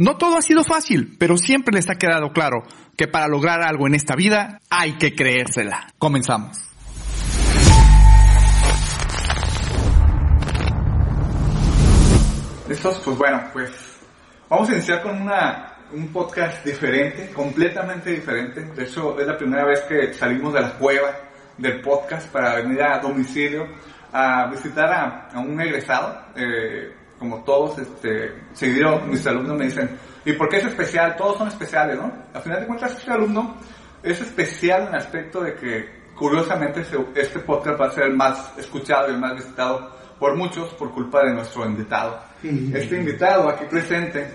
No todo ha sido fácil, pero siempre les ha quedado claro que para lograr algo en esta vida hay que creérsela. Comenzamos. ¿Listos? Pues bueno, pues vamos a iniciar con una, un podcast diferente, completamente diferente. De hecho, es la primera vez que salimos de la cueva del podcast para venir a domicilio a visitar a, a un egresado. Eh, como todos, este, seguido mis alumnos me dicen, ¿y por qué es especial? Todos son especiales, ¿no? Al final de cuentas, este alumno es especial en el aspecto de que, curiosamente, este podcast va a ser el más escuchado y el más visitado por muchos por culpa de nuestro invitado. Este invitado aquí presente,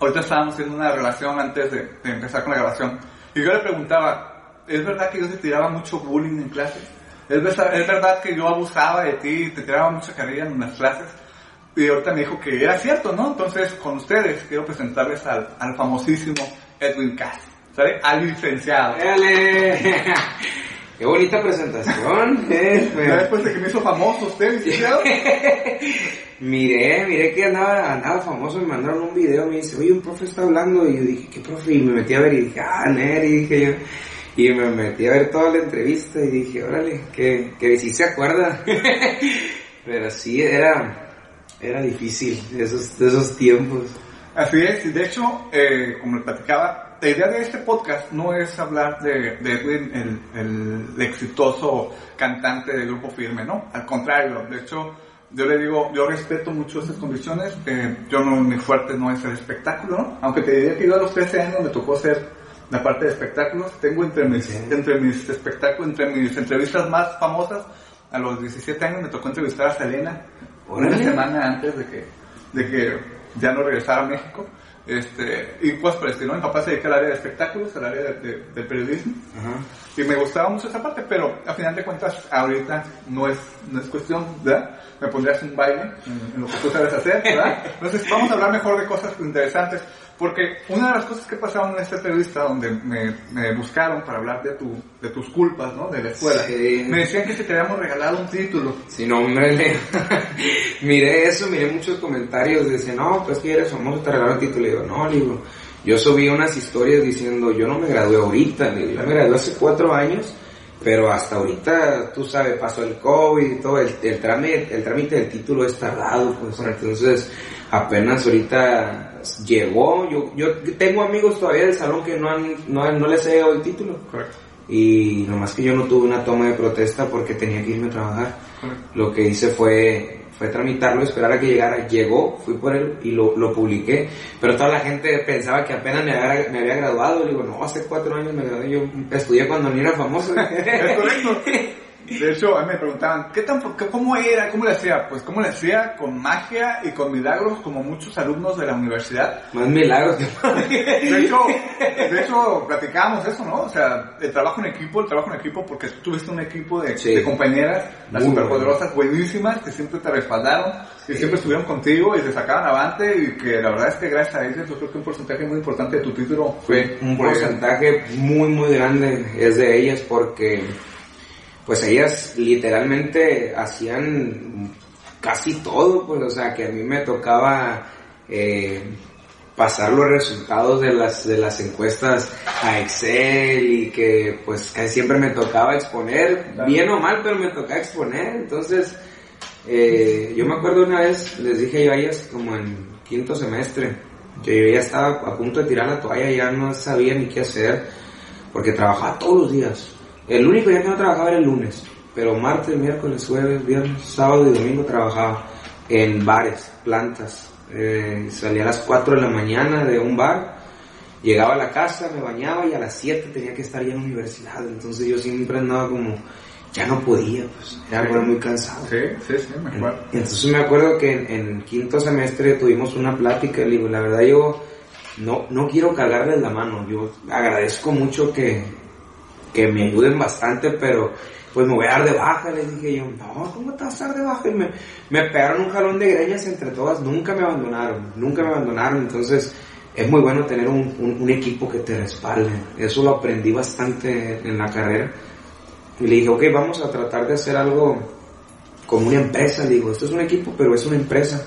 ahorita estábamos en una relación antes de, de empezar con la grabación, y yo le preguntaba, ¿es verdad que yo te tiraba mucho bullying en clases? ¿Es verdad, ¿Es verdad que yo abusaba de ti y te tiraba mucha carrilla en las clases? Y ahorita me dijo que era cierto, ¿no? Entonces, con ustedes quiero presentarles al, al famosísimo Edwin Cass, ¿sale? Al licenciado. ¡Dale! ¡Qué bonita presentación! eh, Ya después de que me hizo famoso usted, licenciado. miré, miré que andaba, andaba famoso, me mandaron un video, me dice, oye, un profe está hablando, y yo dije, ¿qué profe? Y me metí a ver y dije, ah, Neri, dije yo. Y me metí a ver toda la entrevista y dije, órale, que, que sí se acuerda. Pero sí, era, era difícil esos, esos tiempos. Así es, de hecho, eh, como platicaba, la idea de este podcast no es hablar de, de Edwin, el, el, exitoso cantante del grupo firme, ¿no? Al contrario, de hecho, yo le digo, yo respeto mucho esas condiciones, eh, yo no, mi fuerte no es el espectáculo, ¿no? Aunque te diría que yo a los 13 años me tocó ser la parte de espectáculos, tengo entre mis, entre mis espectáculos, entre mis entrevistas más famosas, a los 17 años me tocó entrevistar a Selena, una semana antes de que, de que ya no regresara a México. Este, y pues por ¿no? Mi papá se dedica al área de espectáculos, al área de, periodismo. Y me gustaba mucho esa parte, pero a final de cuentas, ahorita no es, no es cuestión, ¿verdad? Me pondrías un baile en, en lo que tú sabes hacer, ¿verdad? Entonces, vamos a hablar mejor de cosas interesantes. Porque una de las cosas que pasaron en esta entrevista, donde me, me buscaron para hablar de, tu, de tus culpas, ¿no? De la escuela, sí. me decían que si te habíamos regalado un título. Sí, no, hombre, miré eso, miré muchos comentarios, decían, no, pues que eres famoso, te regalaron un título. Y digo, no, digo, yo subí unas historias diciendo, yo no me gradué ahorita, digo, yo me gradué hace cuatro años, pero hasta ahorita, tú sabes, pasó el COVID y todo, el, el, trámite, el trámite del título es tardado, pues, entonces apenas ahorita llegó, yo, yo tengo amigos todavía del salón que no, han, no, no les he dado el título. Correcto. Y nomás que yo no tuve una toma de protesta porque tenía que irme a trabajar. Correcto. Lo que hice fue, fue tramitarlo, esperar a que llegara. Llegó, fui por él y lo, lo publiqué. Pero toda la gente pensaba que apenas me había, me había graduado. Le digo, no, hace cuatro años me gradué. Yo estudié cuando ni era famoso. es correcto. De hecho, a mí me preguntaban, ¿qué tan, ¿cómo era? ¿Cómo le hacía? Pues, ¿cómo le hacía? Con magia y con milagros, como muchos alumnos de la universidad. Más milagros que De hecho, de hecho, platicábamos eso, ¿no? O sea, el trabajo en equipo, el trabajo en equipo, porque tú tuviste un equipo de, Sí. de compañeras, las Muy superpoderosas, buenísimas, que siempre te respaldaron, y siempre estuvieron contigo y te sacaban avante, y que la verdad es que gracias a ellos, yo creo que un porcentaje muy importante de tu título fue un porcentaje muy muy grande es de ellas porque pues ellas literalmente hacían casi todo pues o sea que a mí me tocaba eh, pasar los resultados de las de las encuestas a Excel y que pues casi siempre me tocaba exponer bien o mal pero me tocaba exponer entonces eh, yo me acuerdo una vez les dije yo a ellas como en quinto semestre que yo ya estaba a punto de tirar la toalla, ya no sabía ni qué hacer, porque trabajaba todos los días. El único día que no trabajaba era el lunes, pero martes, miércoles, jueves, viernes, sábado y domingo trabajaba en bares, plantas. Eh, salía a las 4 de la mañana de un bar, llegaba a la casa, me bañaba y a las 7 tenía que estar ya en la universidad. Entonces yo siempre andaba como, ya no podía, pues era muy cansado. Sí, sí, sí, me acuerdo. Entonces me acuerdo que en, en quinto semestre tuvimos una plática, le digo, la verdad yo no, no quiero cargarles la mano, yo agradezco mucho que, que me ayuden bastante, pero pues me voy a dar de baja, les dije yo, no, ¿cómo te vas a dar de baja? Y me, me pegaron un jalón de greñas entre todas, nunca me abandonaron, nunca me abandonaron, entonces es muy bueno tener un, un, equipo que te respalde, eso lo aprendí bastante en la carrera, y le dije, ok, vamos a tratar de hacer algo como una empresa, le digo, esto es un equipo, pero es una empresa,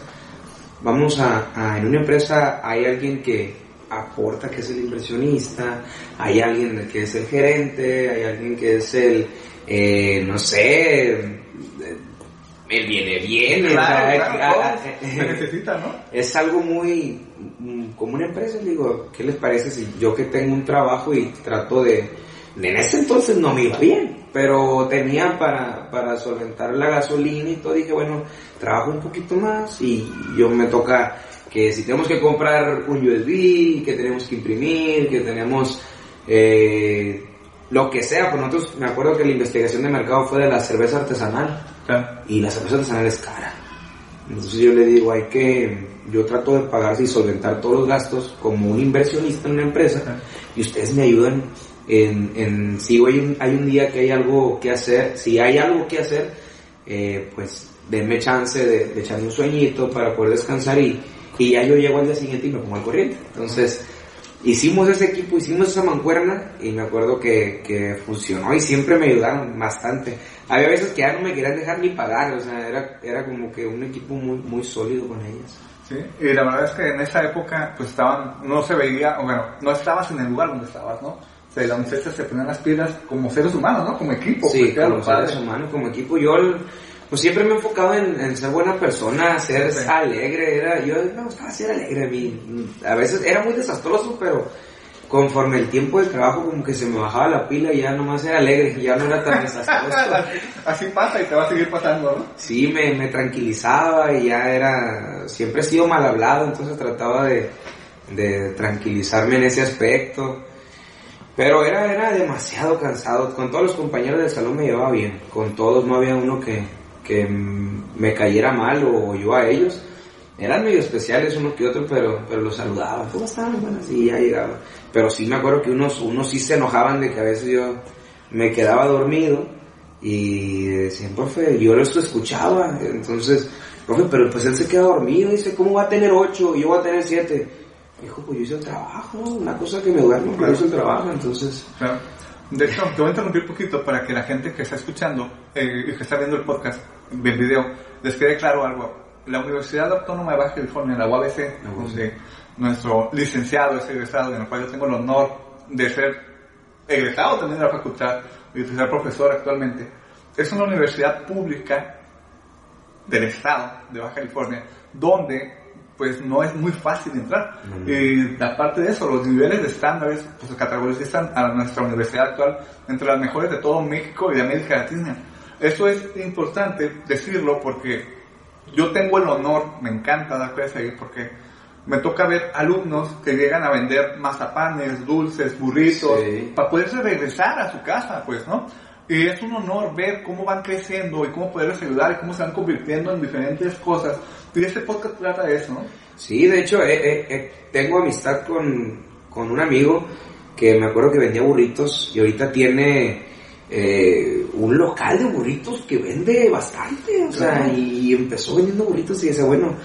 vamos a en una empresa hay alguien que aporta que es el inversionista, hay alguien que es el gerente, hay alguien que es el, eh, no sé, el viene bien, Claro, o sea, claro, todo eh, se necesita, ¿no? es algo muy como una empresa, digo, ¿qué les parece si yo que tengo un trabajo y trato de, en ese entonces no me iba bien, pero tenía para, para solventar la gasolina y todo, dije, bueno, trabajo un poquito más y yo me toca que si tenemos que comprar un USB, que tenemos que imprimir, que tenemos eh, lo que sea, pues nosotros, me acuerdo que la investigación de mercado fue de la cerveza artesanal Claro. y la cerveza artesanal es cara. Entonces yo le digo, hay que, yo trato de pagar y solventar todos los gastos como un inversionista en una empresa y ustedes me ayudan en, en si hoy hay un día que hay algo que hacer, si hay algo que hacer, eh, pues denme chance de, de echarme un sueñito para poder descansar y, y ya yo llego al día siguiente y me pongo al corriente. Entonces, hicimos ese equipo, hicimos esa mancuerna y me acuerdo que, que funcionó y siempre me ayudaron bastante. Había veces que ya no me querían dejar ni pagar, o sea, era, era como que un equipo muy, muy sólido con ellas. Sí, y la verdad es que en esa época pues estaban, no se veía, o bueno, no estabas en el lugar donde estabas, ¿no? O sea, las muchachas se ponían las pilas como seres humanos, ¿no? Como equipo, Sí, era como seres humanos, como equipo, yo pues siempre me he enfocado en, en ser buena persona, ser Sí. alegre, era, yo me gustaba ser alegre, a mí, a veces era muy desastroso, pero conforme el tiempo de trabajo como que se me bajaba la pila y ya nomás era alegre, ya no era tan desastroso. Así pasa y te va a seguir pasando, ¿no? Sí, me, me tranquilizaba y ya era, siempre he sido mal hablado, entonces trataba de, de tranquilizarme en ese aspecto. Pero era, era demasiado cansado, con todos los compañeros del salón me llevaba bien, con todos no había uno que, que me cayera mal o yo a ellos. Eran medio especiales uno que otro, pero, pero los saludaba. ¿Cómo estaban? Bueno, sí, ya llegaba. Pero sí me acuerdo que unos, unos sí se enojaban de que a veces yo me quedaba dormido y decían, profe, yo lo escuchaba. Entonces, profe, pero pues él se queda dormido. Dice, ¿cómo va a tener ocho? Y yo voy a tener siete. Dijo, pues yo hice el trabajo. Una cosa que me duermo, pero hice el trabajo. Entonces, Claro. De hecho, te voy a interrumpir un poquito para que la gente que está escuchando eh, y que está viendo el podcast, el video, les quede claro algo. La Universidad Autónoma de Baja California, la UABC, La UABC. donde nuestro licenciado es egresado, en el cual yo tengo el honor de ser egresado también de la facultad y de ser profesor actualmente, es una universidad pública del estado de Baja California, donde pues no es muy fácil entrar. Mm. Y aparte de eso, los niveles de estándares pues categorizan a nuestra universidad actual entre las mejores de todo México y de América Latina. Eso es importante decirlo porque yo tengo el honor, me encanta dar clases porque me toca ver alumnos que llegan a vender mazapanes, dulces, burritos, Sí. para poderse regresar a su casa, pues, ¿no? Y es un honor ver cómo van creciendo y cómo poderles ayudar y cómo se van convirtiendo en diferentes cosas. Y este podcast trata de eso, ¿no? Sí, de hecho, eh, eh, eh, tengo amistad con, con un amigo que me acuerdo que vendía burritos y ahorita tiene eh, un local de burritos que vende bastante, o sea, Claro. y empezó vendiendo burritos y dice, bueno,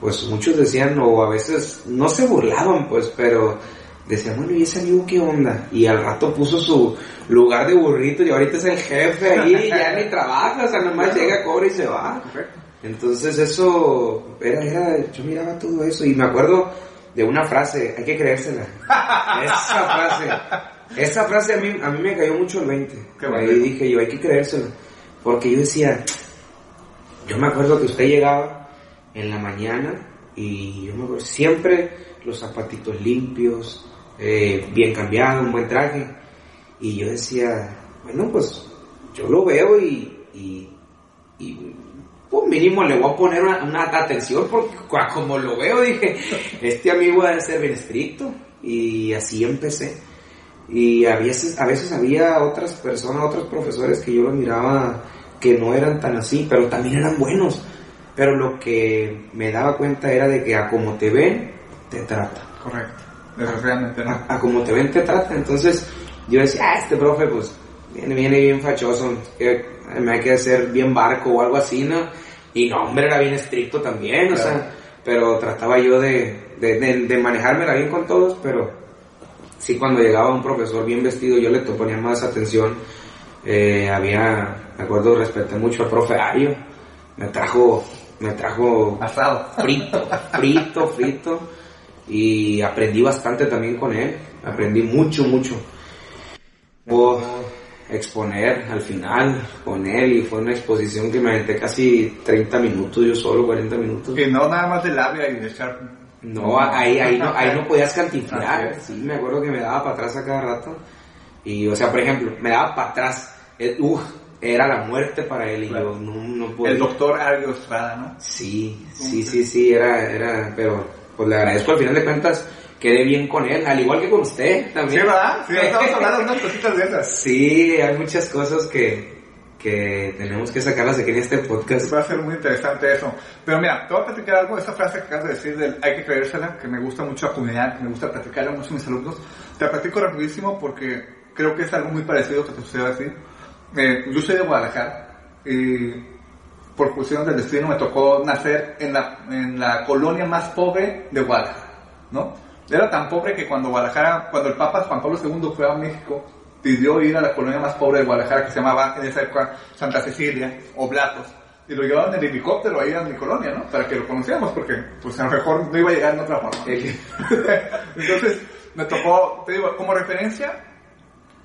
pues muchos decían, o a veces no se burlaban, pues, pero decían, bueno, ¿y ese amigo qué onda? Y al rato puso su lugar de burritos y ahorita es el jefe ahí, ya ni trabaja, o sea, nomás llega, cobra y se va. Perfecto. Entonces eso, era, era, yo miraba todo eso y me acuerdo de una frase, hay que creérsela. Esa frase, esa frase a mí, a mí me cayó mucho el 20. Qué Ahí bueno. dije yo, hay que creérsela. Porque yo decía, yo me acuerdo que usted llegaba en la mañana Y yo me acuerdo, siempre los zapatitos limpios, eh, bien cambiado, un buen traje. Y yo decía, bueno, pues yo lo veo y, y, y pues mínimo le voy a poner una, una atención porque como lo veo dije, este amigo debe ser bien estricto. Y así empecé. Y a veces, a veces había otras personas, otros profesores que yo los miraba que no eran tan así, pero también eran buenos. Pero lo que me daba cuenta era de que a como te ven, te tratan. Correcto. Desgraciadamente no. A, a como te ven, te tratan. Entonces yo decía, ah, este profe, pues viene, viene bien fachoso, que me hay que hacer bien barco o algo así, ¿no? Y no, hombre, era bien estricto también, o sea, pero trataba yo de, de, de, de manejármela bien con todos, pero sí cuando llegaba un profesor bien vestido yo le ponía más atención. Eh, había, me acuerdo, respeté mucho al profe Ario, me trajo, me trajo Asado. frito, frito, frito. Y aprendí bastante también con él. Aprendí mucho, mucho. Puedo exponer al final con él y fue una exposición que me aventé casi 30 minutos, yo solo 40 minutos. Y no nada más de labia y de echar. No, ahí, ahí, no, ahí no podías cantinflar. es. Sí, me acuerdo que me daba para atrás a cada rato. Y, o sea, por ejemplo, me daba para atrás. Eh, uf, era la muerte para él y Claro. yo no, no podía. El doctor Ario Estrada, ¿no? Sí, sí, sí, sí, era, era, pero pues le agradezco al final de cuentas, quedé bien con él, al igual que con usted Sí, también. ¿verdad? Sí, estamos hablando de unas cositas de esas. Sí, hay muchas cosas que, que tenemos que sacarlas aquí en este podcast. Va a ser muy interesante eso. Pero mira, te voy a platicar algo esa frase que acabas de decir del hay que creérsela, que me gusta mucho la comunidad, que me gusta platicarla mucho a mis alumnos. Te la platico rapidísimo porque creo que es algo muy parecido que te sucede así. Eh, yo soy de Guadalajara y por cuestiones del destino me tocó nacer en la, en la colonia más pobre de Guadalajara, ¿no? Era tan pobre que cuando Guadalajara, cuando el Papa Juan Pablo II fue a México, pidió ir a la colonia más pobre de Guadalajara, que se llamaba en esa época Santa Cecilia, o Blatos, y lo llevaban en helicóptero ahí a mi colonia, ¿no? Para que lo conociéramos, porque pues a lo mejor no iba a llegar en otra forma. Entonces, me tocó, te digo, como referencia,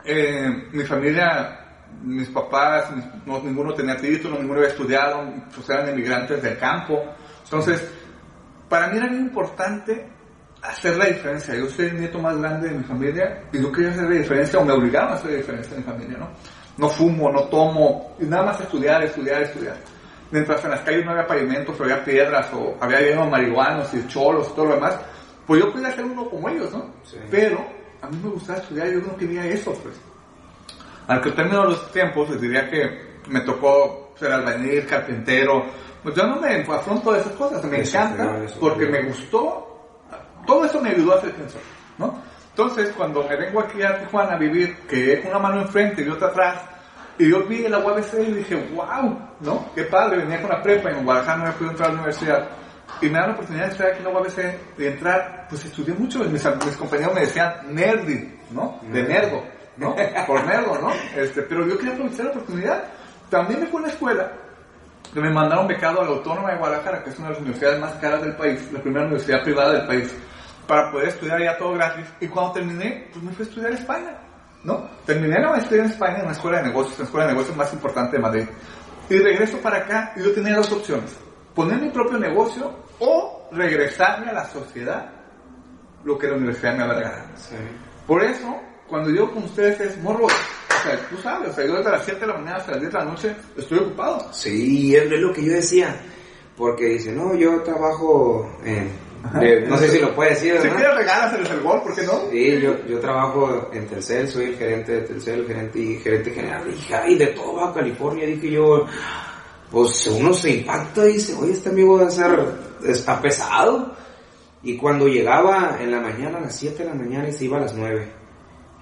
eh, mi familia, mis papás, mis- no, ninguno tenía título, ninguno había estudiado, pues eran emigrantes del campo. Entonces, para mí era muy importante hacer la diferencia. Yo soy el nieto más grande de mi familia y yo quería hacer la diferencia o me obligaban a hacer la diferencia en mi familia, ¿no? No fumo, no tomo, y nada más estudiar, estudiar, estudiar. Mientras en las calles no había pavimentos, o había piedras, o había lleno de marihuanos y cholos y todo lo demás, pues yo podía ser uno como ellos, ¿no? Sí. Pero a mí me gustaba estudiar, yo no quería eso, pues. Al que término de los tiempos, les diría que me tocó ser albañil, carpintero. Pues yo no me afronto de esas cosas, me Eso encanta eso porque fue. me gustó. Todo eso me ayudó a ser quien soy, ¿no? Entonces, cuando me vengo aquí a Tijuana a vivir, que una mano enfrente y otra atrás, y yo vi la UABC y dije, wow, ¿no? Qué padre, venía con la prepa, en Guadalajara no me pude entrar a la universidad. Y me dan la oportunidad de estar aquí en la UABC, de entrar, pues estudié mucho, mis, mis compañeros me decían nerdy, ¿no? De nerdo, ¿no? Por nerdo, ¿no? Este, pero yo quería aprovechar la oportunidad. También me fue a una escuela que me mandaron becado a la Autónoma de Guadalajara, que es una de las universidades más caras del país, la primera universidad privada del país, para poder estudiar ya todo gratis. Y cuando terminé, pues me fui a estudiar a España, ¿no? Terminé la maestría en España en una escuela de negocios, la escuela de negocios más importante de Madrid. Y regreso para acá y yo tenía dos opciones. Poner mi propio negocio o regresarme a la sociedad, lo que la universidad me había regalado. sí. Por eso, cuando yo con ustedes es morro, o sea, tú sabes, o sea, yo desde las 7 de la mañana hasta las 10 de la noche estoy ocupado. Sí, es lo que yo decía. Porque dice, no, yo trabajo en... de- no sé si lo puede decir, Si quieres regálaseles el gol, ¿por qué no? Sí, yo, yo trabajo en Telcel, soy el gerente de Telcel, el gerente y gerente general. Dije, ay, de todo Baja California, dije yo, pues uno se impacta y dice, oye, este amigo debe ser, está pesado. Y cuando llegaba en la mañana, a las 7 de la mañana, y se iba a las 9.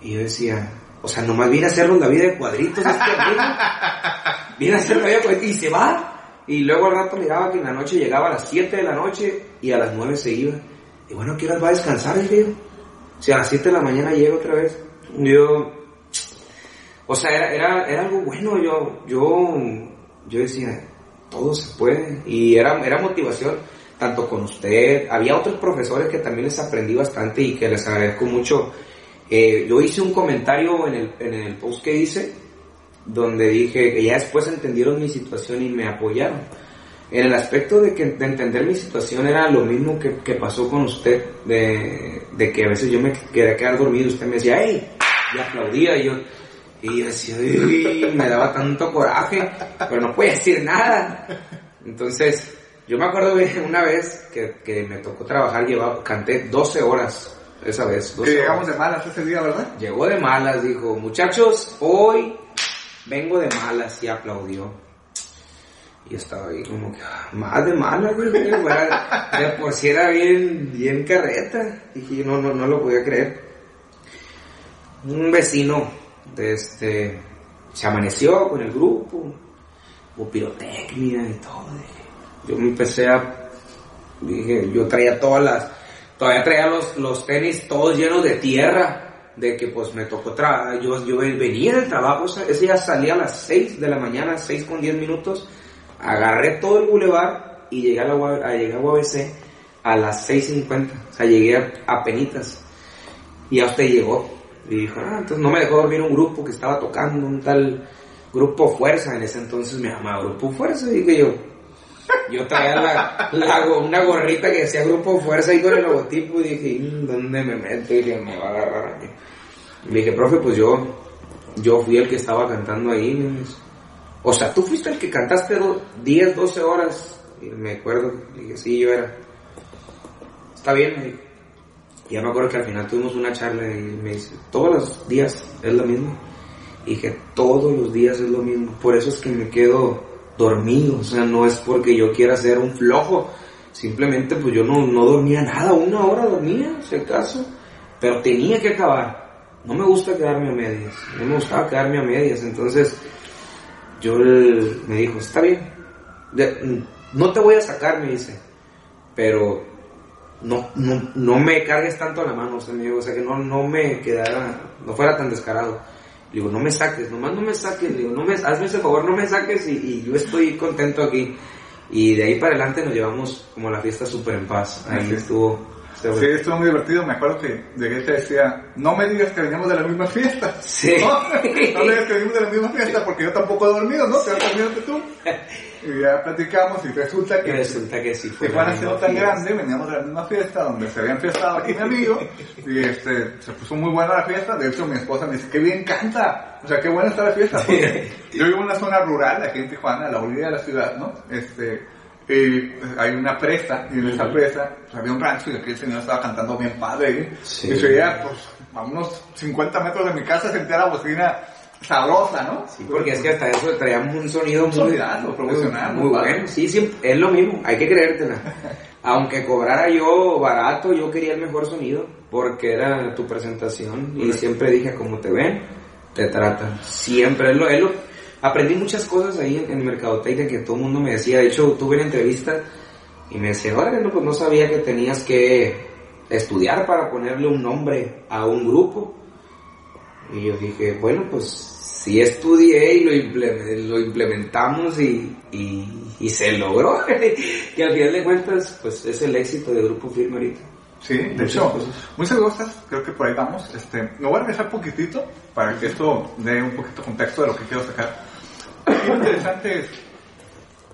Y yo decía, o sea, nomás viene a hacernos la vida de cuadritos este amigo. viene a hacer la vida de cuadritos y se va. Y luego al rato miraba que en la noche llegaba a las 7 de la noche y a las 9 se iba. Y bueno, ¿qué horas va a descansar el tío? O sea, a las 7 de la mañana llega otra vez. Yo, o sea, era, era, era algo bueno. Yo, yo, yo decía, todo se puede. Y era, era motivación, tanto con usted. Había otros profesores que también les aprendí bastante y que les agradezco mucho. Eh, yo hice un comentario en el, en el post que hice, donde dije que ya después entendieron mi situación y me apoyaron. En el aspecto de, que, de entender mi situación era lo mismo que, que pasó con usted, de, de, que a veces yo me quería quedar dormido, usted me decía, hey, y aplaudía, y yo, y yo decía, me daba tanto coraje, pero no podía decir nada. Entonces, yo me acuerdo de una vez que, que me tocó trabajar, llevaba, canté 12 horas esa vez. Que llegamos de malas ese día, ¿verdad? Llegó de malas, dijo, muchachos, hoy vengo de malas y aplaudió. Y estaba ahí como que, ah, más de malas, güey, de por era bien, bien carreta. Y no, no, no lo podía creer. Un vecino de este, se amaneció con el grupo, hubo pirotecnia y todo. Yo me empecé a, dije, yo traía todas las, todavía traía los, los tenis todos llenos de tierra de que pues me tocó trabajar, yo, yo venía del trabajo, ese día salía a las 6 de la mañana, 6 con 10 minutos, agarré todo el bulevar y llegué a, la, a, llegué a UABC a las 6.50, o sea, llegué a, a penitas, y a usted llegó, y dijo, ah, entonces no me dejó dormir un grupo que estaba tocando, un tal Grupo Fuerza, en ese entonces me llamaba Grupo Fuerza, y dije yo, yo traía la, una gorrita que decía Grupo Fuerza ahí con el logotipo y dije, mm, ¿dónde me meto? Y dije, me va a agarrar dije, profe, pues yo, yo fui el que estaba cantando ahí. O sea, tú fuiste el que cantaste 10, 12 horas. Y me acuerdo, dije, sí, yo era. Está bien, me dijo. Y ya me acuerdo que al final tuvimos una charla y me dice, todos los días es lo mismo. Y dije, todos los días es lo mismo. Por eso es que me quedo dormido. O sea, no es porque yo quiera ser un flojo. Simplemente pues yo no, no dormía nada. Una hora dormía, si acaso. Pero tenía que acabar no me gusta quedarme a medias, no me gustaba quedarme a medias, entonces yo me dijo, está bien, no te voy a sacar, me dice, pero no, no, no me cargues tanto a la mano, o sea, o sea que no, no me quedara, no fuera tan descarado. Le digo, no me saques, nomás no me saques, le digo, no me, hazme ese favor, no me saques y, y yo estoy contento aquí. Y de ahí para adelante nos llevamos como la fiesta súper en paz. Ahí estuvo Sí, estuvo muy divertido. Me acuerdo que llegué y te decía, no me digas que venimos de la misma fiesta. Sí. No, no me digas que venimos de la misma fiesta porque yo tampoco he dormido, ¿no? Te has dormido tú. Y ya platicamos y resulta que... Resulta que sí fue Tijuana siendo tan grande, veníamos de la misma fiesta donde se habían fiestado aquí mi amigo y este, se puso muy buena la fiesta. De hecho, mi esposa me dice, qué bien canta. O sea, qué buena está la fiesta. yo vivo en una zona rural aquí en Tijuana, a la orilla de la ciudad, ¿no? Este y pues, hay una presa, y en esa presa pues, había un rancho y aquí el señor estaba cantando bien padre. Sí. Y se veía, pues, a unos 50 metros de mi casa sentía la bocina sabrosa, ¿no? Sí, porque es que hasta eso traíamos un sonido muy, profesional, muy, bueno. Sí, sí, es lo mismo, hay que creértela. Aunque cobrara yo barato, yo quería el mejor sonido, porque era tu presentación, y siempre dije, como te ven, te tratan. Siempre, es lo, es lo, aprendí muchas cosas ahí en, en Mercadotecnia que todo el mundo me decía. De hecho, tuve una entrevista y me decía, ahora no, pues no sabía que tenías que estudiar para ponerle un nombre a un grupo. Y yo dije, bueno, pues sí estudié y lo, implementamos y, y, se logró. y al final de cuentas, pues es el éxito del Grupo Firme ahorita. Sí, de hecho, muy gustas, creo que por ahí vamos. Este, me voy a regresar poquitito para que esto dé un poquito contexto de lo que quiero sacar. Lo interesante es,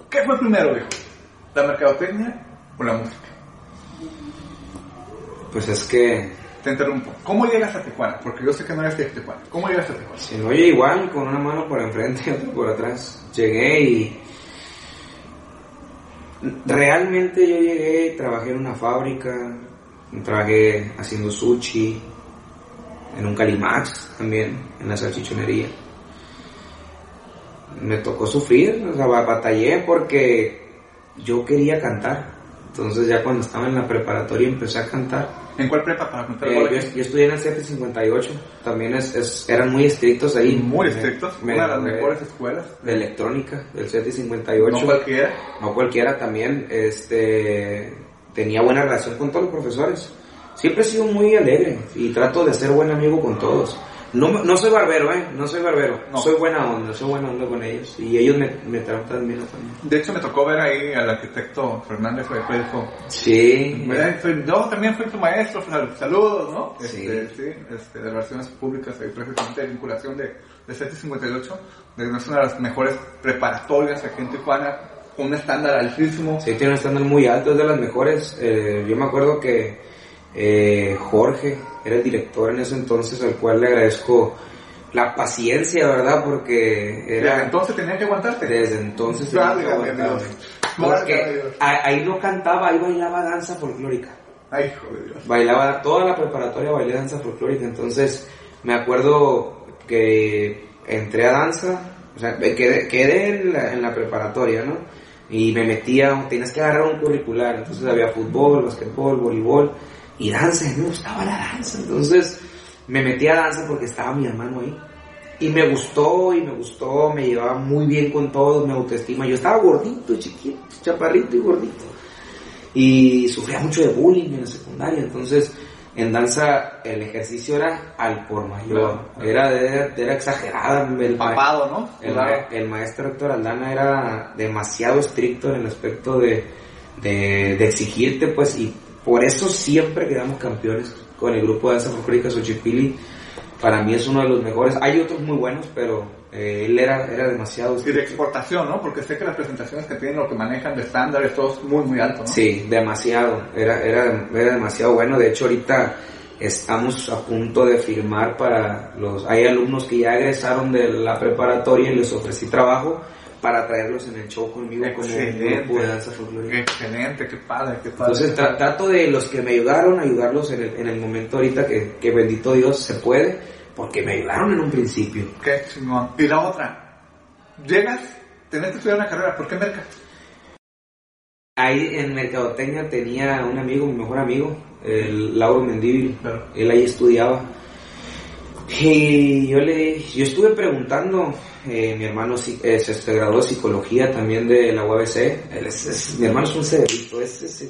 ¿qué fue primero, viejo? ¿La mercadotecnia o la música? Pues es que... Te interrumpo. ¿Cómo llegas a Tijuana? Porque yo sé que no eres de Tijuana. ¿Cómo llegas a Tijuana? Si no, oye igual, con una mano por enfrente y otra por atrás. Llegué y... Realmente yo llegué, trabajé en una fábrica, trabajé haciendo sushi, en un Calimax también, en la salchichonería me tocó sufrir, o sea, batallé porque yo quería cantar. Entonces ya cuando estaba en la preparatoria empecé a cantar. ¿En cuál prepa para cantar? Eh, yo, estudié en el 758, también es, eran muy estrictos ahí. Muy estrictos, una de las mejores escuelas. De electrónica, del 758. No cualquiera. No cualquiera también, este, tenía buena relación con todos los profesores. Siempre he sido muy alegre y trato de ser buen amigo con todos. No, no soy barbero, ¿eh? No soy barbero. Soy buena onda, soy buena onda con ellos. Y ellos me, me tratan bien también. De hecho, me tocó ver ahí al arquitecto Fernández Federico. Sí. Yo también fui tu maestro, saludos, ¿no? Sí. Este, sí, este, de relaciones públicas, ahí precisamente de vinculación de, de 758, de una de las mejores preparatorias aquí en Tijuana. un estándar altísimo. Sí, tiene un estándar muy alto, es de las mejores. Eh, yo me acuerdo que eh, Jorge era el director en ese entonces, al cual le agradezco la paciencia, ¿verdad? Porque era... Desde entonces tenía que aguantarte. Desde entonces tenía que aguantarme. Porque ahí no cantaba, ahí bailaba danza folclórica. Ay, Dios. Bailaba toda la preparatoria, bailé danza folclórica. Entonces, me acuerdo que entré a danza, o sea, quedé, quedé en, la, en la preparatoria, ¿no? Y me metía, tenías que agarrar un curricular. Entonces, había fútbol, basquetbol, voleibol y danza. Y me gustaba la danza. Entonces, me metí a danza porque estaba mi hermano ahí. Y me gustó, y me gustó, me llevaba muy bien con todos, mi autoestima. Yo estaba gordito, chiquito, chaparrito y gordito y sufría mucho de bullying en la secundaria, entonces en danza el ejercicio era al por mayor, era, era, era exagerada, el, Papado, ¿no? el, Claro. ma- el maestro Héctor Aldana era demasiado estricto en el aspecto de, de, de exigirte, pues, y por eso siempre quedamos campeones con el grupo de danza folclórica Xochipilli, para mí es uno de los mejores, hay otros muy buenos, pero eh, él era, era demasiado Y de exportación, ¿no? Porque sé que las presentaciones que tienen, lo que manejan de estándares, todo es muy, muy alto, ¿no? Sí, demasiado. Era, era, era demasiado bueno. De hecho, ahorita estamos a punto de firmar para los... Hay alumnos que ya egresaron de la preparatoria y les ofrecí trabajo para traerlos en el show conmigo como un Excelente. grupo de danza folclórica. Excelente, qué padre, qué padre. Entonces tra- trato de los que me ayudaron, ayudarlos en el, en el momento ahorita que, que bendito Dios se puede, porque me ayudaron en un principio. Qué chingón. Y la otra, llegas, tenés que estudiar una carrera, ¿por qué merca? Ahí en Mercadotecnia tenía un amigo, mi mejor amigo, el Lauro Mendívil. Claro. Él ahí estudiaba. Y yo le yo estuve preguntando, eh, mi hermano eh, se, graduó de psicología también de la UABC. Él es- es- mi hermano es un cerebrito, es, es-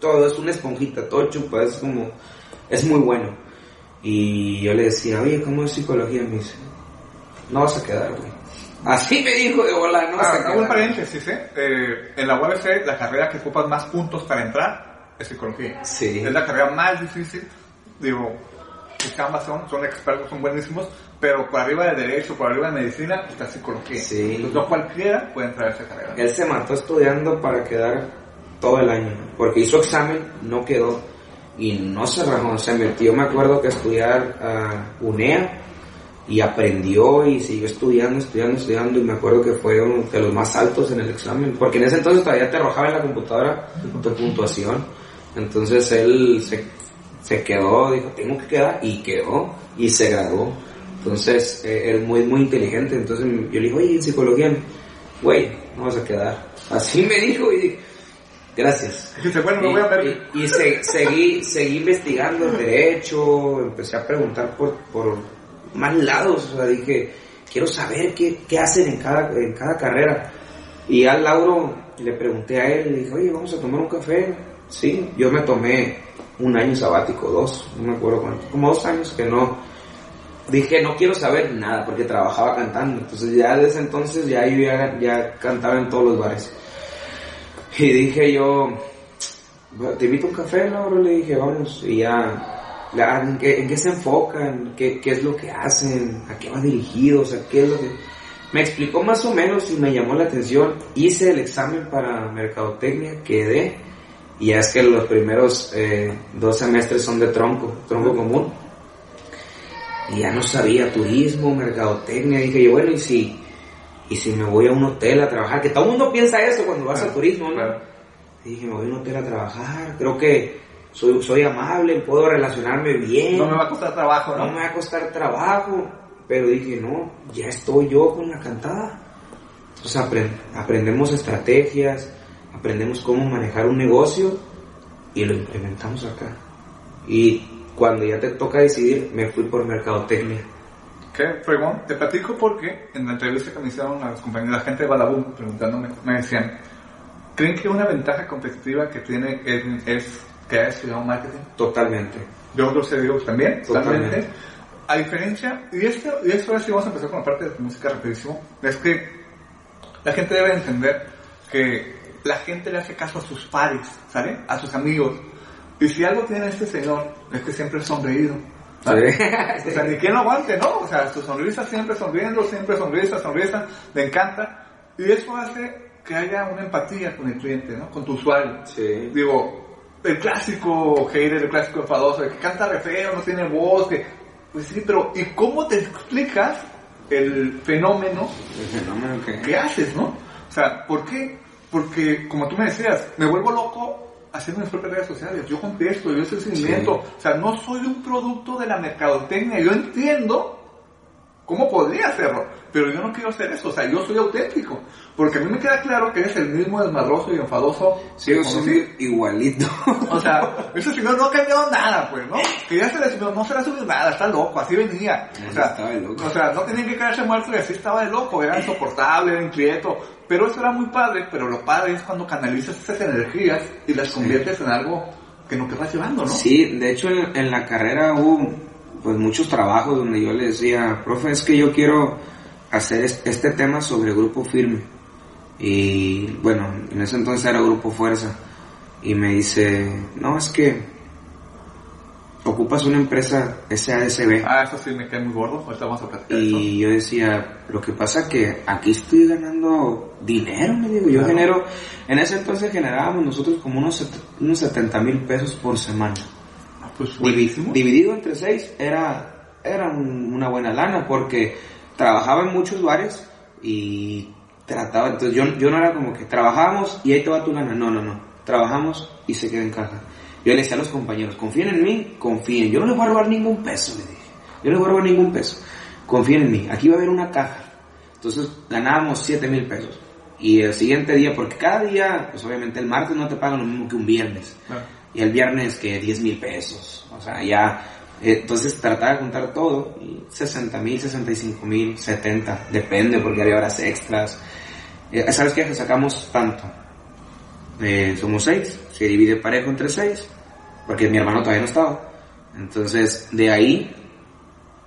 todo, es una esponjita, todo chupa, es como, es muy bueno. Y yo le decía, oye, ¿cómo es psicología? Me dice, no vas a quedar, güey. Así me dijo de volar, no vas Ah, a hago un quedar. paréntesis, ¿eh? Eh, En la UABC, la carrera que ocupas más puntos para entrar es psicología. Sí. Es la carrera más difícil. Digo, que ambas son, expertos, son buenísimos, pero por arriba de derecho, por arriba de medicina, está psicología. Sí. Entonces, no cualquiera puede entrar a esa carrera. Él se mató estudiando para quedar todo el año, porque hizo examen, no quedó y no se rajó, se metió, me acuerdo que estudiar a UNEA y aprendió y siguió estudiando, estudiando, estudiando y me acuerdo que fue uno de los más altos en el examen, porque en ese entonces todavía te arrojaba en la computadora tu puntuación, entonces él se, se quedó, dijo, tengo que quedar y quedó y se graduó. Entonces, eh, es muy, muy inteligente. Entonces, yo le dije, oye, en psicología, güey, no vas a quedar. Así me dijo y dije, gracias. Bueno, me voy a ver. Y, y- y se- seguí, seguí investigando el derecho, empecé a preguntar por, por más lados, o sea, dije, quiero saber qué, qué hacen en cada, en cada carrera. Y al Lauro le pregunté a él, le dije, oye, vamos a tomar un café. Sí, yo me tomé un año sabático, dos, no me acuerdo cuánto, como dos años que no, dije no quiero saber nada porque trabajaba cantando. Entonces ya desde entonces ya yo ya, ya cantaba en todos los bares. Y dije yo te invito a un café Laura le dije vamos y ya la- ¿en qué, en qué se enfocan ¿Qué, qué es lo que hacen a qué va dirigido o sea qué es lo que me explicó más o menos y me llamó la atención. Hice el examen para mercadotecnia quedé y es que los primeros eh, dos semestres son de tronco tronco común y ya no sabía turismo, mercadotecnia, dije yo, bueno, y si, y si me voy a un hotel a trabajar, que todo el mundo piensa eso cuando vas a turismo, ¿no? Claro. Dije, me voy a un hotel a trabajar, creo que soy, soy amable, puedo relacionarme bien, No me va a costar trabajo, no ¿no? me va a costar trabajo, pero dije, no, ya estoy yo con la cantada. Entonces apren- aprendemos estrategias, aprendemos cómo manejar un negocio y lo implementamos acá. Y cuando ya te toca decidir, me fui por mercadotecnia. Qué fregón. Te platico porque en la entrevista que me hicieron a los compañeros, la gente de Badabun, preguntándome, me decían, ¿creen que una ventaja competitiva que tiene es, es que haya estudiado marketing? Totalmente. Yo lo sé, digo, también, Totalmente. totalmente. A diferencia, y esto, y esto ahora sí vamos a empezar con la parte de música rapidísimo, es que la gente debe entender que la gente le hace caso a sus pares, ¿sale? A sus amigos. Y si algo tiene este señor, es que siempre es sonreído. ¿sale? O sea, ni quien lo aguante, ¿no? O sea, su sonrisa siempre sonriendo, siempre sonrisa, sonrisa, le encanta. Y eso hace que haya una empatía con el cliente, ¿no? Con tu usuario. Sí. Digo, el clásico hater, el clásico enfadoso, el que canta re feo, no tiene voz, que... Pues sí, pero ¿y cómo te explicas el fenómeno El fenómeno que... ¿qué haces, no? O sea, ¿por qué? Porque, como tú me decías, me vuelvo loco haciendo mis propias redes sociales. Yo contesto, yo soy seguimiento. Sí. O sea, no soy un producto de la mercadotecnia. Yo entiendo cómo podría hacerlo, pero yo no quiero hacer eso. O sea, yo soy auténtico. Porque a mí me queda claro que eres el mismo desmadroso y enfadoso. Sí, yo soy igualito. O sea, ese señor no ha cambiado nada, pues, ¿no? Que ya se le subió, no se le ha subido nada, está loco, así venía. O sea, Estaba loco. o sea, no tenían que caerse muertos y así estaba de loco, era insoportable, era inquieto. Pero eso era muy padre, pero lo padre es cuando canalizas esas energías y las conviertes en algo que no te vas llevando, ¿no? Sí, de hecho en, en la carrera hubo pues muchos trabajos donde yo le decía, profe, es que yo quiero hacer es- este tema sobre grupo firme. Y bueno, en ese entonces era grupo fuerza. Y me dice, no, es que ocupas una empresa SADCB. Ah, eso sí me cae muy gordo, ahorita vamos a platicar de eso. Y yo decía, lo que pasa que aquí estoy ganando dinero, me digo, yo Claro. genero, en ese entonces generábamos nosotros como unos, unos 70 mil pesos por semana. Pues buenísimo. Dividido entre seis era, era un- una buena lana porque trabajaba en muchos bares y trataba, entonces yo, yo no era como que trabajábamos y ahí te va tu lana, no, no, no, trabajamos y se queda en caja. Yo le decía a los compañeros, confíen en mí, confíen, yo no les voy a robar ningún peso, le dije, yo no les voy a robar ningún peso, confíen en mí, aquí va a haber una caja. Entonces ganábamos 7 mil pesos. Y el siguiente día, porque cada día, pues obviamente el martes no te pagan lo mismo que un viernes. Y el viernes que 10 mil pesos. O sea, ya. eh, Entonces trataba de juntar todo. Y 60 mil, 65 mil, 70. Depende porque había horas extras. Eh, ¿Sabes qué? Sacamos tanto. Eh, somos seis. Se divide parejo entre seis. Porque mi hermano todavía no estaba. Entonces, de ahí.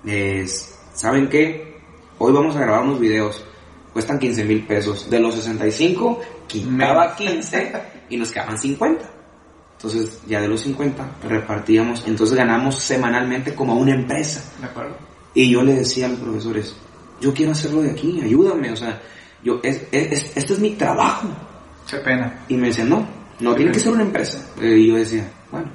es, ¿Saben qué? Hoy vamos a grabar unos videos. Cuestan 15 mil pesos. De los 65, quitaba 15 y nos quedaban 50. Entonces, ya de los 50 repartíamos, entonces ganamos semanalmente como una empresa. ¿De acuerdo? Y yo le decía a los profesores, yo quiero hacerlo de aquí, ayúdame, o sea, yo, es, es, es- este es mi trabajo. Qué pena. Y me decían, no, no tiene que ser una empresa. Eh, Y yo decía, bueno,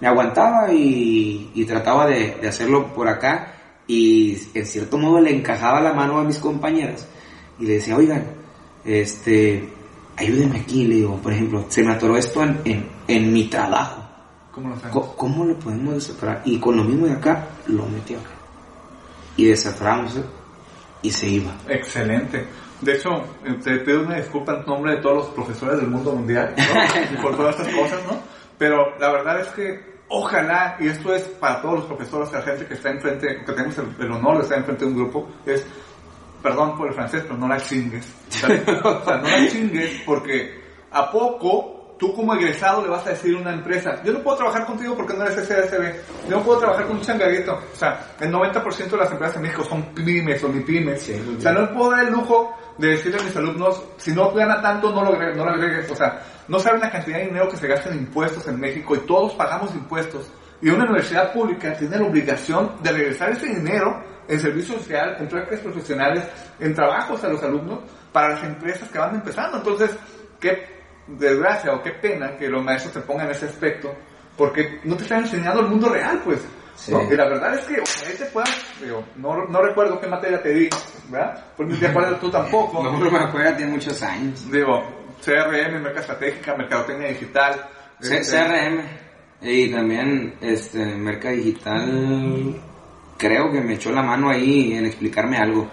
me aguantaba y, y trataba de, de hacerlo por acá y en cierto modo le encajaba la mano a mis compañeras y le decía, oigan, este, ayúdenme aquí, le digo, por ejemplo, se me atoró esto en, en, en mi trabajo. ¿Cómo lo? Co- ¿Cómo lo podemos desatorar? Y con lo mismo de acá, lo metí acá. Y desatorábamos ¿eh? y se iba. Excelente. De hecho, eh, te pido una disculpa en nombre de todos los profesores del mundo mundial ¿no? Por todas estas cosas, ¿no? Pero la verdad es que ojalá, y esto es para todos los profesores, la gente que está enfrente, que tenemos el, el honor de estar enfrente de un grupo, es, perdón por el francés, pero no la chingues. ¿sale? O sea, no la chingues porque a poco tú como egresado le vas a decir a una empresa, yo no puedo trabajar contigo porque no eres SASB, yo no puedo trabajar con un changarito. O sea, el 90% de las empresas en México son pymes o ni pymes. Sí, o sea, no puedo dar el lujo de decirle a mis alumnos, si no gana tanto, no lo agregues. No lo agregues. O sea, no saben la cantidad de dinero que se gasta en impuestos en México y todos pagamos impuestos. Y una universidad pública tiene la obligación de regresar ese dinero en servicio social, en prácticas profesionales, en trabajos a los alumnos para las empresas que van empezando. Entonces, qué desgracia o qué pena que los maestros te pongan ese aspecto, porque no te están enseñando el mundo real, pues. Sí. ¿no? Y la verdad es que ojalá te puedas, digo, no, no recuerdo qué materia te di, ¿verdad? Porque no te acuerdas tú tampoco. No me acuerdo, tiene muchos años. Digo, CRM, merca estratégica, mercadotecnia digital. C- este, CRM y también este Merca Digital creo que me echó la mano ahí en explicarme algo.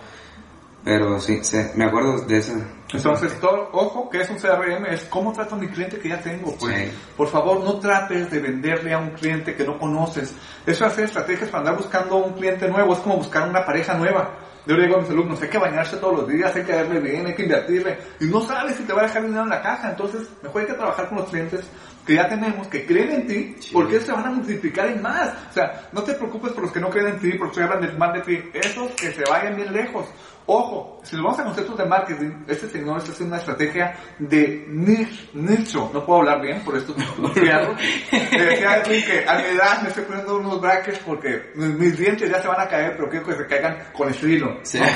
Pero sí, sí, me acuerdo de esa. Entonces, todo, ojo, que es un CRM, es cómo trato a mi cliente que ya tengo. Pues, Sí. por favor, no trates de venderle a un cliente que no conoces. Eso es hacer estrategias para andar buscando un cliente nuevo, es como buscar una pareja nueva. Yo le digo a mis alumnos, hay que bañarse todos los días, hay que darle bien, hay que invertirle. Y no sabes si te va a dejar dinero en la caja, entonces mejor hay que trabajar con los clientes que ya tenemos que creen en ti, porque ellos se van a multiplicar en más. O sea, no te preocupes por los que no creen en ti, porque se hablan del mal de ti. Esos que se vayan bien lejos. Ojo, si nos vamos a conceptos de marketing, este señor está haciendo una estrategia de nicho. No puedo hablar bien por cierros. Decía que a mi edad me estoy poniendo unos brackets porque mis dientes ya se van a caer, pero quiero que se caigan con estilo. Sí. ¿no?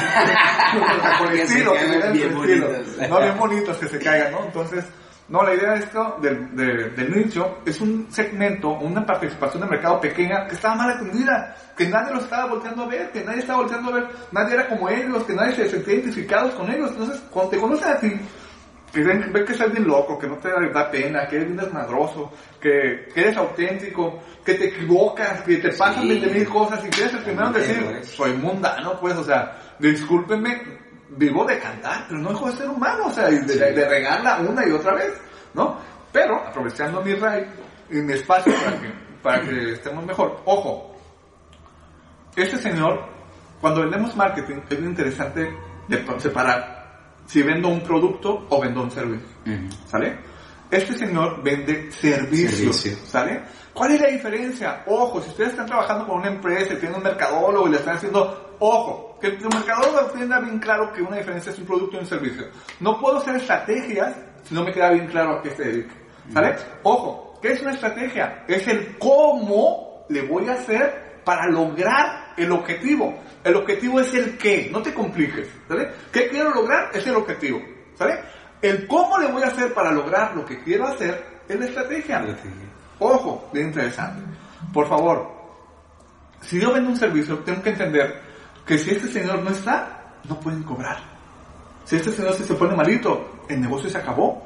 O sea, con Que estilo, que se bien estilo. No, bien bonitos que se caigan, ¿no? Entonces, no, la idea de esto, del, de- del nicho, es un segmento, una participación de mercado pequeña que estaba mal atendida, que nadie los estaba volteando a ver, que nadie estaba volteando a ver, nadie era como ellos, que nadie se sentía identificados con ellos. Entonces, cuando te conocen a ti, que ven, ven que estás bien loco, que no te da pena, que eres bien desmadroso, que, que eres auténtico, que te equivocas, que te pasan Sí. 20 mil cosas y que eres el primero en decir, eso. soy mundano, pues, o sea, discúlpenme, vivo de cantar, pero no dejo de ser humano, o sea, de, de regarla una y otra vez, ¿no? Pero, aprovechando mi y mi espacio para que, para que estemos mejor, ojo, este señor, cuando vendemos marketing, es interesante de separar si vendo un producto o vendo un servicio, Ujú. ¿sale? Este señor vende servicios, Servicio. ¿sale? ¿Cuál es la diferencia? Ojo, si ustedes están trabajando con una empresa y tienen un mercadólogo y le están haciendo, ojo, que el mercadólogo tenga bien claro que una diferencia es un producto y un servicio. No puedo hacer estrategias si no me queda bien claro a qué se dedica, ¿sale? Ojo, ¿qué es una estrategia? Es el cómo le voy a hacer para lograr el objetivo. El objetivo es el qué, no te compliques, ¿sale? ¿Qué quiero lograr? Es el objetivo, ¿sale? El cómo le voy a hacer para lograr lo que quiero hacer es la estrategia. Ojo, bien interesante. Por favor, si yo vendo un servicio, tengo que entender que si este señor no está, no pueden cobrar. Si este señor se, pone malito, el negocio se acabó.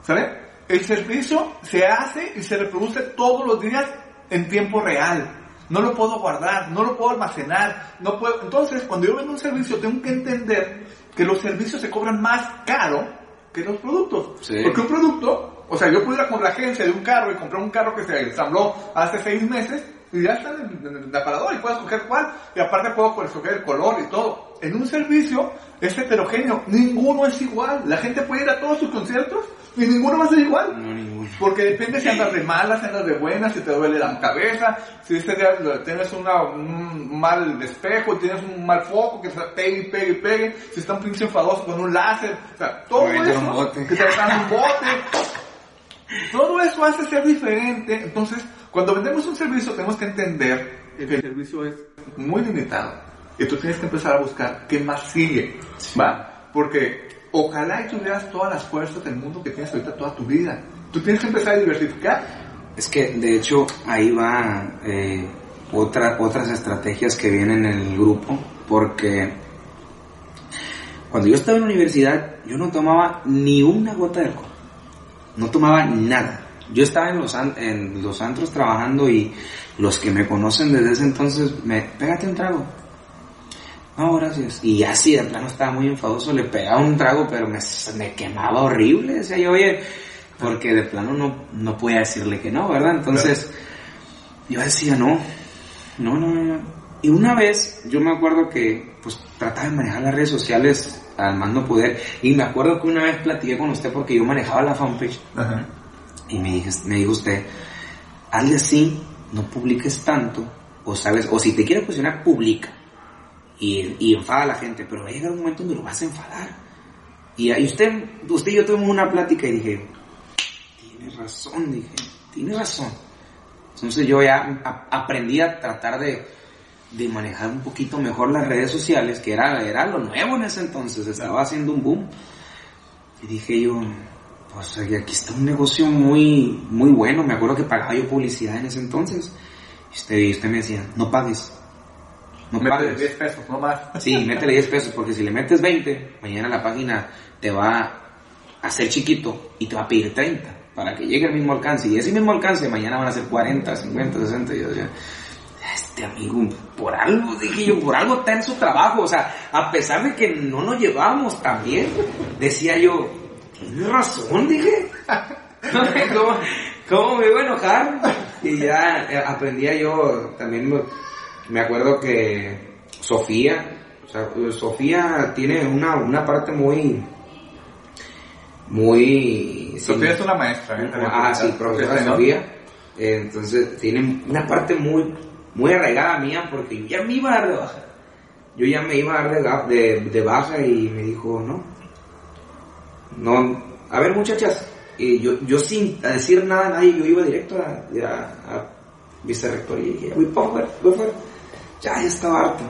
¿Sabe? El servicio se hace y se reproduce todos los días en tiempo real. No lo puedo guardar, no lo puedo almacenar, no puedo. Entonces, cuando yo vendo un servicio, tengo que entender que los servicios se cobran más caro que los productos. Sí. Porque un producto, o sea, yo puedo ir a con la agencia de un carro y comprar un carro que se ensambló hace seis meses y ya está en el, en el aparador y puedo escoger cuál. Y aparte puedo pues, escoger el color y todo. En un servicio es heterogéneo, ninguno es igual. La gente puede ir a todos sus conciertos y ninguno va a ser igual. No, ninguno. Porque depende si andas de malas, si andas de buenas, si te duele la cabeza, si ese día tienes una, un mal espejo, tienes un mal foco que se pegue y pegue y pegue, si está un pinche enfadoso con un láser, o sea, todo eso, un bote. que te dan un bote, todo eso hace ser diferente. Entonces, cuando vendemos un servicio, tenemos que entender que el servicio es muy limitado. Y tú tienes que empezar a buscar qué más sigue. ¿Va? Porque ojalá y tuvieras todas las fuerzas del mundo que tienes ahorita toda tu vida. Tú tienes que empezar a diversificar. Es que de hecho ahí va eh, otra, otras estrategias que vienen en el grupo, porque cuando yo estaba en la universidad yo no tomaba ni una gota de alcohol, no tomaba nada. Yo estaba en los, en los antros trabajando y los que me conocen desde ese entonces me, pégate un trago. No, gracias. Y así de plano estaba muy enfadoso, le pegaba un trago, pero me, me quemaba horrible. Decía yo, oye, porque de plano no, no podía decirle que no, ¿verdad? Entonces, yo decía, no, no, no, no. Y una vez, yo me acuerdo que, pues, trataba de manejar las redes sociales al no poder. Y me acuerdo que una vez platiqué con usted porque yo manejaba la fanpage. Ajá. Y me, dije, me dijo usted, hazle así, no publiques tanto, o sabes, o si te quieres posicionar, publica. Y, y enfada a la gente, pero va a llegar un momento donde lo vas a enfadar. Y ahí usted, usted y yo tuvimos una plática y dije, tiene razón, dije, tiene razón. Entonces yo ya aprendí a tratar de, de manejar un poquito mejor las redes sociales, que era, era lo nuevo en ese entonces, estaba haciendo un boom. Y dije yo, pues aquí está un negocio muy, muy bueno. Me acuerdo que pagaba yo publicidad en ese entonces. Y usted, y usted me decía, no pagues. No Métele pagues. 10 pesos, no más. Sí, métele 10 pesos, porque si le metes 20, mañana la página te va a hacer chiquito y te va a pedir 30 para que llegue al mismo alcance. Y ese mismo alcance mañana van a ser 40, 50, 60. Y yo decía, este amigo, por algo, dije yo, por algo está en su trabajo. O sea, a pesar de que no nos llevábamos tan bien, decía yo, tienes razón, dije. ¿Cómo, cómo me iba a enojar? Y ya eh, aprendía yo también, me- me acuerdo que Sofía, o sea, Sofía tiene una, una parte muy, muy Sofía es una maestra. ¿eh? Ah, sí, profesora ¿no? Sofía. Entonces tiene una parte muy, muy arraigada mía porque yo ya me iba a dar de baja. Yo ya me iba a dar de, de, de baja y me dijo, no. No, a ver muchachas, y yo, yo sin decir nada a nadie, yo iba directo a, a, a vicerrectoría y dije, voy para voy. Ya, ya estaba harto,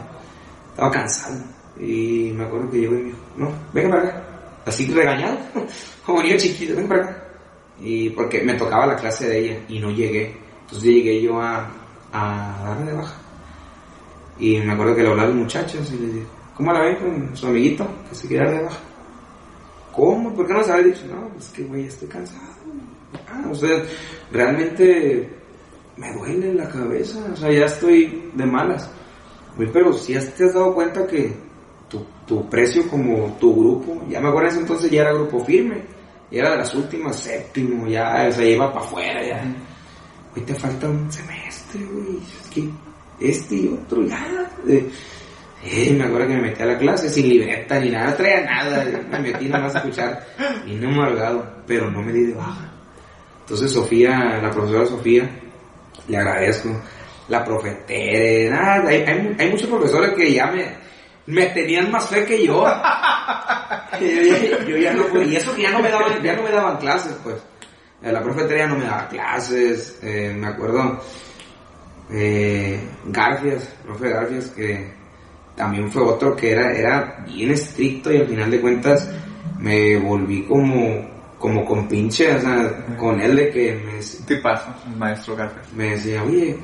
estaba cansado. Y me acuerdo que llegó y me dijo, no, venga para acá. Así regañado, como niño chiquito, venga para acá. Y porque me tocaba la clase de ella y no llegué. Entonces llegué yo a, a darme de baja. Y me acuerdo que le hablaba a los muchachos y les dije, ¿cómo la ven con su amiguito que se quiere dar de baja? ¿Cómo? ¿Por qué no se había dicho? No, pues que güey, estoy cansado. Ah, o sea, realmente me duele la cabeza, o sea, ya estoy de malas. Güey, pero si has- te has dado cuenta que tu, tu precio como tu grupo, ya me acuerdo en ese entonces ya era grupo firme, ya era de las últimas, séptimo, ya, o sea, ya iba para afuera, ya. Güey, te falta un semestre, güey, es que este y otro, ya. eh, eh, me acuerdo que me metí a la clase sin libreta ni nada, traía nada, me metí nada más a escuchar, y no amargado, pero no me di de baja. Entonces Sofía, la profesora Sofía, le agradezco. La profetere, nada, hay, hay, hay muchos profesores que ya me, tenían más fe que yo. y eso que ya no me daban, ya no me daban clases, pues. Eh, La profetere ya no me daba clases, eh, me acuerdo, eh, Garfias, profe Garfias, que también fue otro que era, era bien estricto y al final de cuentas me volví como, como con pinche, o sea, con él de que me, Un tipazo, el maestro Garfield. me decía, oye,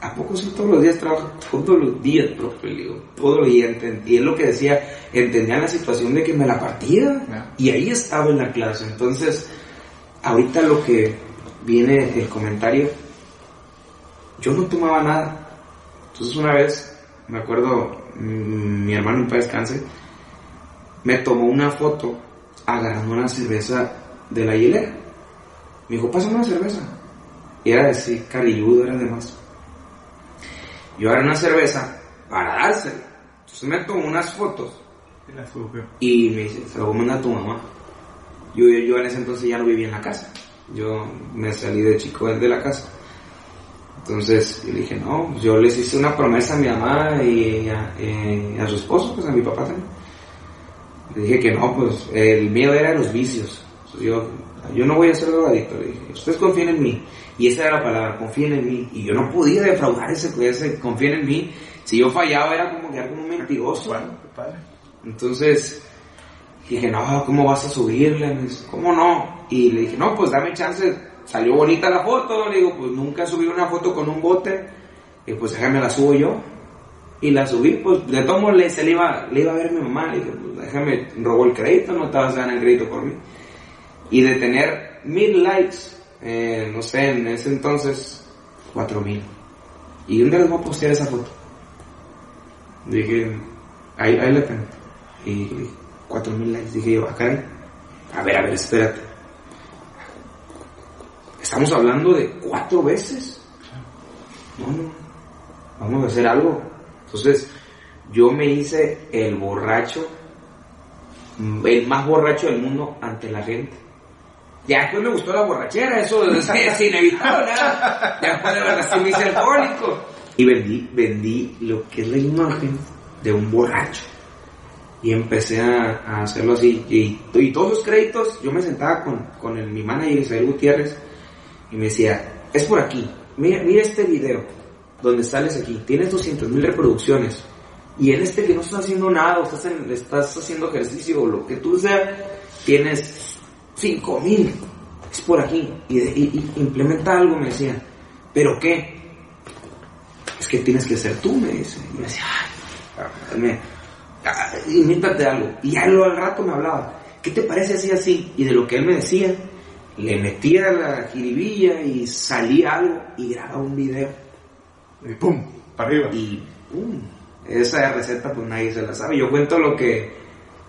¿a poco sí todos los días trabajo? Todos los días, profe, le digo, todos los días. Y es lo que decía, entendía la situación de que me la partía. Y ahí estaba en la clase. Entonces, ahorita lo que viene el comentario, yo no tomaba nada. Entonces una vez, me acuerdo, mm, mi hermano en paz descanse, me tomó una foto agarrando una cerveza de la hielera. Me dijo, pásame una cerveza. Y era así, carilludo, era de más. Yo agarré una cerveza para dársela. Entonces me tomó unas fotos Y la y me dice, se lo voy a mandar a tu mamá. Yo, yo, yo en ese entonces ya no vivía en la casa. Yo me salí de chico de la casa. Entonces yo le dije, no, yo les hice una promesa a mi mamá y a, eh, a su esposo, pues a mi papá también. Le dije que no, pues el miedo era los vicios. Yo, yo no voy a ser drogadicto, le dije, ustedes confíen en mí. Y esa era la palabra, confíen en mí. Y yo no podía defraudar ese, ese confíen en mí. Si yo fallaba era como quedar como un mentiroso. Entonces dije, no, ¿cómo vas a subirle? Me dice, ¿cómo no? Y le dije, no, pues dame chance. Salió bonita la foto. Le digo, pues nunca subí una foto con un bote. Y pues déjame la subo yo. Y la subí, pues de todos modos le, se le iba, le iba a ver mi mamá. Le dije, pues déjame, robó el crédito, no a ganar el crédito por mí. Y de tener mil likes, eh, no sé, en ese entonces, cuatro mil. Y un día les voy a postear esa foto. Dije, ahí, ahí la tengo. Y cuatro mil likes. Dije yo, acá A ver, a ver, espérate. Estamos hablando de cuatro veces. No, no. Vamos a hacer algo. Entonces, yo me hice el borracho, mm, el más borracho del mundo ante la gente. Ya después me gustó la borrachera, eso es, es inevitable. Ya después sí me alcohólico. Y vendí, vendí lo que es la imagen de un borracho. Y empecé a, hacerlo así. Y, todos los créditos, yo me sentaba con, con mi manager Isabel Gutiérrez y me decía, es por aquí, mira, mira este video donde sales aquí, tienes 200 mil reproducciones. Y en este que no estás haciendo nada, o estás, en- estás haciendo ejercicio o lo que tú sea, tienes 5 mil. Es por aquí. Y, y- y implementa algo, me decía. ¿Pero qué? Es que tienes que ser tú, me dice. Y me decía, ay, me, ah, algo. Y ya lo al rato me hablaba. ¿Qué te parece así, así? Y de lo que él me decía, le metía la jiribilla y salía algo y grababa un video. Y pum, para arriba. Y pum, esa receta pues nadie se la sabe. Yo cuento lo que,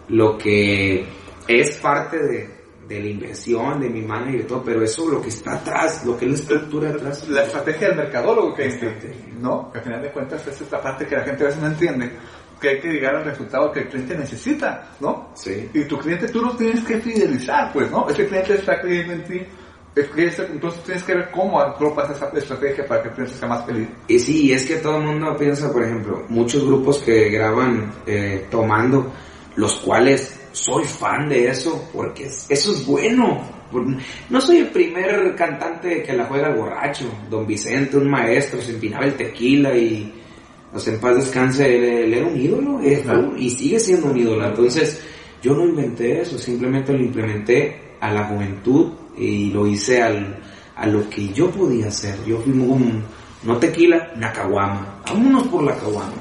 lo que es parte de, de la inversión, de mi manager y todo, pero eso lo que está atrás, lo que es la estructura atrás. La estrategia del mercadólogo, que Estrategia. no, que al final de cuentas es la parte que la gente a veces no entiende. Que hay que llegar al resultado que el cliente necesita, ¿no? Sí. Y tu cliente tú lo tienes que fidelizar, pues, ¿no? Ese cliente está creyendo en ti, es que entonces tienes que ver cómo atropas esa estrategia para que el cliente sea más feliz. Y sí, es que todo el mundo piensa, por ejemplo, muchos grupos que graban eh, tomando, los cuales soy fan de eso, porque es- eso es bueno. No soy el primer cantante que la juega al borracho. Don Vicente, un maestro, se empinaba el tequila y, o sea, en paz descanse, él, él era un ídolo fue un- y sigue siendo un ídolo. Entonces, yo no inventé eso, simplemente lo implementé a la juventud y lo hice al, a lo que yo podía hacer. Yo fui un, no tequila, una caguama. Vámonos por la caguama.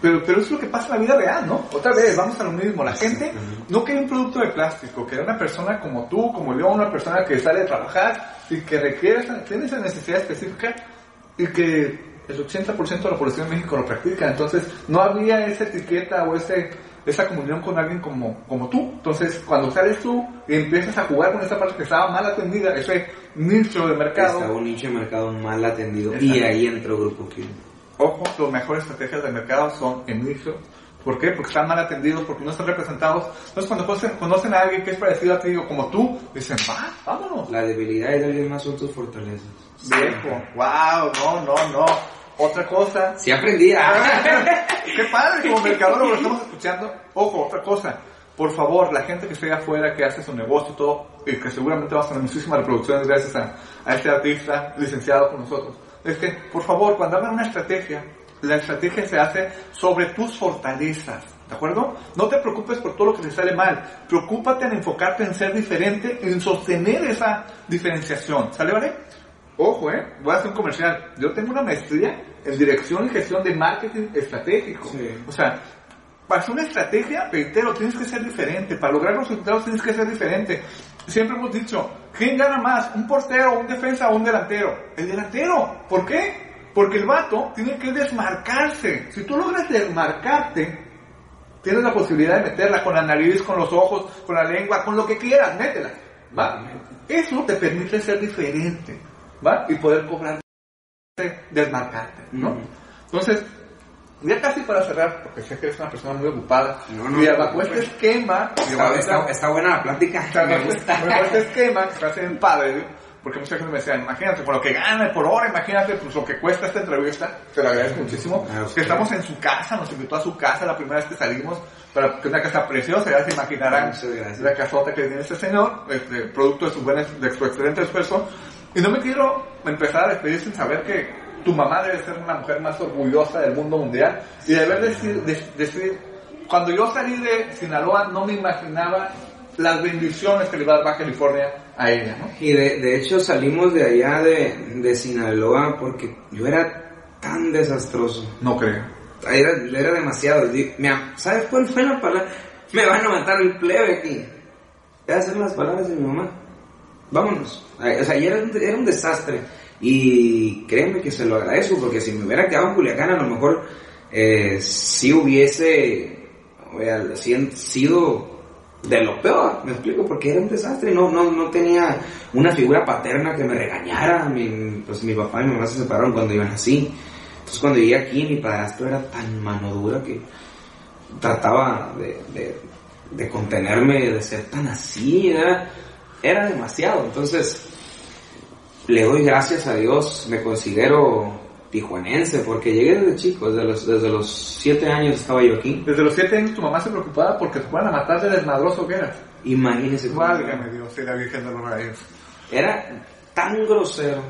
Pero, pero es lo que pasa en la vida real, ¿no? Otra vez, vamos a lo mismo. La gente no quiere un producto de plástico, quiere una persona como tú, como yo, una persona que sale a trabajar y que requiere, tiene esa necesidad específica y que el 80% de la población de México lo practica. Entonces, no había esa etiqueta o ese, esa comunión con alguien como, como tú. Entonces, cuando sales tú y empiezas a jugar con esa parte que estaba mal atendida, ese nicho de mercado, Estaba un nicho de mercado mal atendido y ahí entró Grupo Kill. Ojo, las mejores estrategias de mercado son en nicho. ¿Por qué? Porque están mal atendidos, porque no están representados. Entonces, cuando conocen, conocen a alguien que es parecido a ti o como tú, dicen, va, vámonos. La debilidad de alguien más son tus fortalezas. Viejo, wow, no, no, no. Otra cosa. Sí aprendí. Qué padre, como mercadólogo lo estamos escuchando. Ojo, otra cosa. Por favor, la gente que esté afuera, que hace su negocio y todo, y que seguramente va a tener muchísimas reproducciones gracias a, a este artista licenciado con nosotros, es que, por favor, cuando hagan una estrategia, la estrategia se hace sobre tus fortalezas. ¿De acuerdo? No te preocupes por todo lo que te sale mal. Preocúpate en enfocarte en ser diferente, en sostener esa diferenciación. ¿Sale, vale? Ojo, eh, voy a hacer un comercial. Yo tengo una maestría en dirección y gestión de marketing estratégico. Sí. O sea, para hacer una estrategia, reitero, tienes que ser diferente. Para lograr los resultados tienes que ser diferente. Siempre hemos dicho, ¿quién gana más? ¿Un portero, un defensa o un delantero? El delantero. ¿Por qué? Porque el vato tiene que desmarcarse. Si tú logras desmarcarte, tienes la posibilidad de meterla con la nariz, con los ojos, con la lengua, con lo que quieras, métela. ¿Va? Eso te permite ser diferente. ¿Va? Y poder cobrar desmarcarte, ¿no? Ujú. Entonces, ya casi para cerrar, porque sé que eres una persona muy ocupada, No, no, no, bajo no, este y Está, está- está buena la plática. sea, Me gusta. este- bajo este esquema, que está haciendo padre, porque mucha gente me decía, imagínate, por lo que gana por hora, imagínate pues, lo que cuesta esta entrevista, te lo agradezco muchísimo, Ah, sí. que estamos en su casa, nos invitó a su casa la primera vez que salimos, para que una casa preciosa, ya se imaginarán Muchas la casota que tiene este señor, este, producto de su, buen, de su excelente esfuerzo, y no me quiero empezar a despedir sin saber que tu mamá debe ser una mujer más orgullosa del mundo mundial, y de haber decir, de- decir, cuando yo salí de Sinaloa no me imaginaba las bendiciones que le iba a dar Baja California a ella, ¿no? Y de, de hecho salimos de allá de, de Sinaloa porque yo era tan desastroso. No creo. Era, era demasiado. ¿Sabes cuál fue la palabra? Me van a matar el plebe aquí. Esas son las palabras de mi mamá. Vámonos. O sea, era un, era un desastre. Y créeme que se lo agradezco porque si me hubiera quedado en Culiacán a lo mejor eh, sí hubiese si- sido de lo peor, me explico, porque era un desastre, no, no, no tenía una figura paterna que me regañara, mi, pues mi papá y mi mamá se separaron cuando iban así, entonces cuando llegué aquí mi padrastro era tan mano dura que trataba de, de, de contenerme, de ser tan así, era, era demasiado, entonces le doy gracias a Dios, me considero tijuanense, porque llegué desde chico, desde los, desde los siete años estaba yo aquí, Desde los siete años tu mamá se preocupaba porque te fueran a matar de desmadroso que eras. imagínese Válgame Dios, y la Virgen de los Reyes. era tan grosero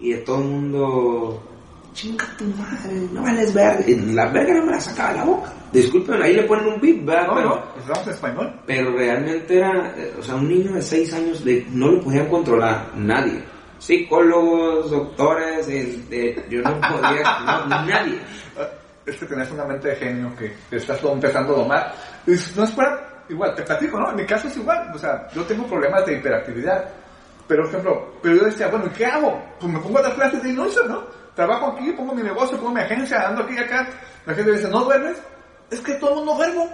y de todo el mundo chinga tu madre no vales verga la verga no me la sacaba de la boca disculpen ahí le ponen un beat ¿verdad? No, pero, no, estamos en español. pero realmente era eh, o sea un niño de 6 años de, no lo podían controlar nadie psicólogos doctores el- de- yo no podía no, nadie Es que tenés una mente de genio que que estás todo empezando a domar. No es fuera, igual, te platico, ¿no? En mi caso es igual. O sea, yo tengo problemas de hiperactividad. Pero, por ejemplo, pero yo decía, bueno, ¿y qué hago? Pues me pongo a dar clases de Illusion, ¿no? Trabajo aquí, pongo mi negocio, pongo mi agencia, ando aquí y acá. La gente dice, ¿no duermes? Es que todo el mundo duermo.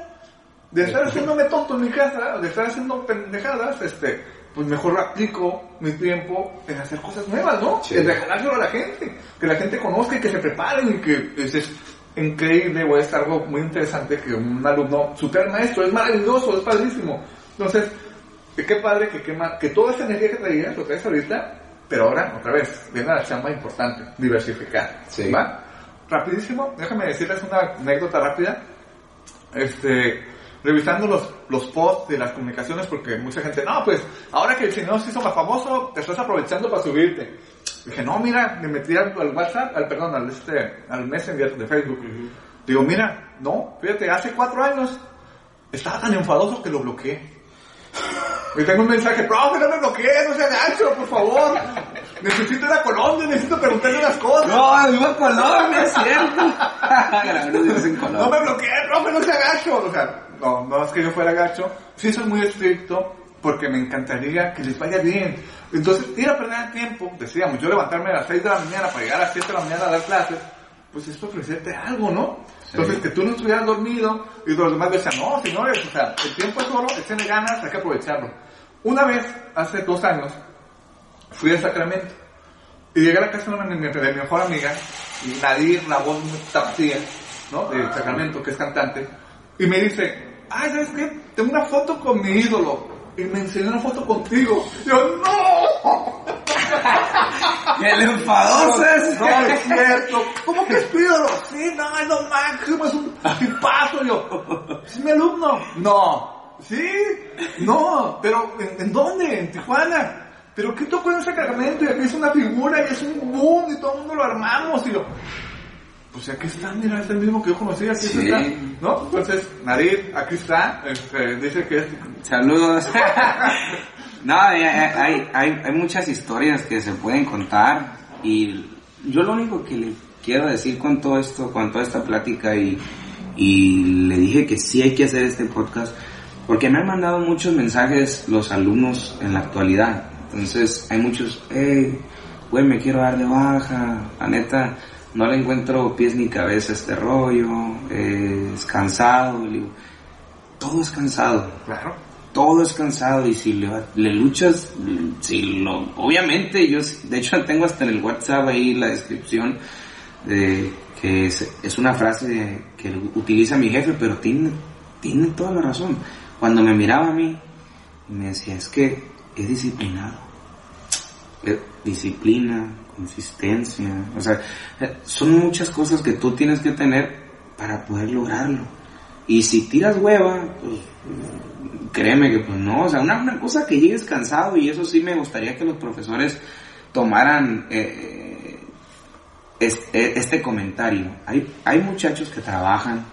De estar haciéndome tonto en mi casa, de estar haciendo pendejadas, este, pues mejor aplico mi tiempo en hacer cosas nuevas, ¿no? Sí. En regalárselo a la gente, que la gente conozca y que se preparen y que dices, increíble o es algo muy interesante que un alumno al maestro, es maravilloso, es padrísimo. Entonces, qué padre que, quema, que toda esa energía que traías lo traes ahorita, pero ahora, otra vez, viene la chamba importante, diversificar. Sí. ¿Va? Rapidísimo, déjame decirles una anécdota rápida. Este, revisando los, los posts de las comunicaciones, porque mucha gente, no, pues, ahora que el señor se hizo más famoso, te estás aprovechando para subirte. Dije, no, mira, me metí al, al WhatsApp, al, perdón, al, este, al Messenger de Facebook. Digo, mira, no, fíjate, hace cuatro años estaba tan enfadoso que lo bloqueé. Y tengo un mensaje, profe, no me bloquees, no sea gacho, por favor. Necesito ir a Colombia, necesito preguntarle las cosas. No, vivo en Colombia, es cierto. No me bloqueé, profe, no sea gacho. O sea, no, no es que yo fuera gacho. Sí soy muy estricto porque me encantaría que les vaya bien. Entonces, ir a perder el tiempo, decíamos, yo levantarme a las 6 de la mañana para llegar a las 7 de la mañana a dar clases, pues es ofrecerte algo, ¿no? Entonces, que tú no estuvieras dormido y los demás decían, no, señores, o sea, el tiempo es oro, échenle ganas, hay que aprovecharlo. Una vez, hace dos años, fui a Sacramento y llegué a la casa de, una, de mi mejor amiga, Nadir, la voz tapatía, ¿no? De Sacramento, que es cantante, y me dice, ay, ¿sabes qué? Tengo una foto con mi ídolo. Y me enseñó una foto contigo. Y yo, ¡no! El enfadoso es. No, es cierto. ¿Cómo que es tu ídolo? Sí, no, es lo máximo, es un tipazo. Yo, ¿es mi alumno? No. ¿Sí? No, pero ¿en, en dónde? En Tijuana. ¿Pero qué tocó en Sacramento? Y aquí es una figura y es un boom y todo el mundo lo armamos. Y yo, pues aquí está, mira, es el mismo que yo conocí, aquí Sí. está. ¿No? Entonces, Nadir, aquí está. Este, dice que es... Saludos. no, hay, hay, hay, hay muchas historias que se pueden contar y yo lo único que le quiero decir con todo esto, con toda esta plática y, y le dije que sí hay que hacer este podcast porque me han mandado muchos mensajes los alumnos en la actualidad. Entonces hay muchos, hey, güey, me quiero dar de baja, la neta, no le encuentro pies ni cabeza este rollo, eh, es cansado, todo es cansado Claro. Todo es cansado y si le, luchas, si lo, obviamente yo, de hecho tengo hasta en el WhatsApp ahí la descripción de que es, es una frase que utiliza mi jefe, pero tiene, tiene toda la razón. Cuando me miraba a mí, me decía, es que es disciplinado. Disciplina, consistencia, o sea, son muchas cosas que tú tienes que tener para poder lograrlo. Y si tiras hueva, pues créeme que pues no, o sea, una, una cosa que llegues cansado y eso sí me gustaría que los profesores tomaran eh, es- eh, este comentario. Hay, hay muchachos que trabajan,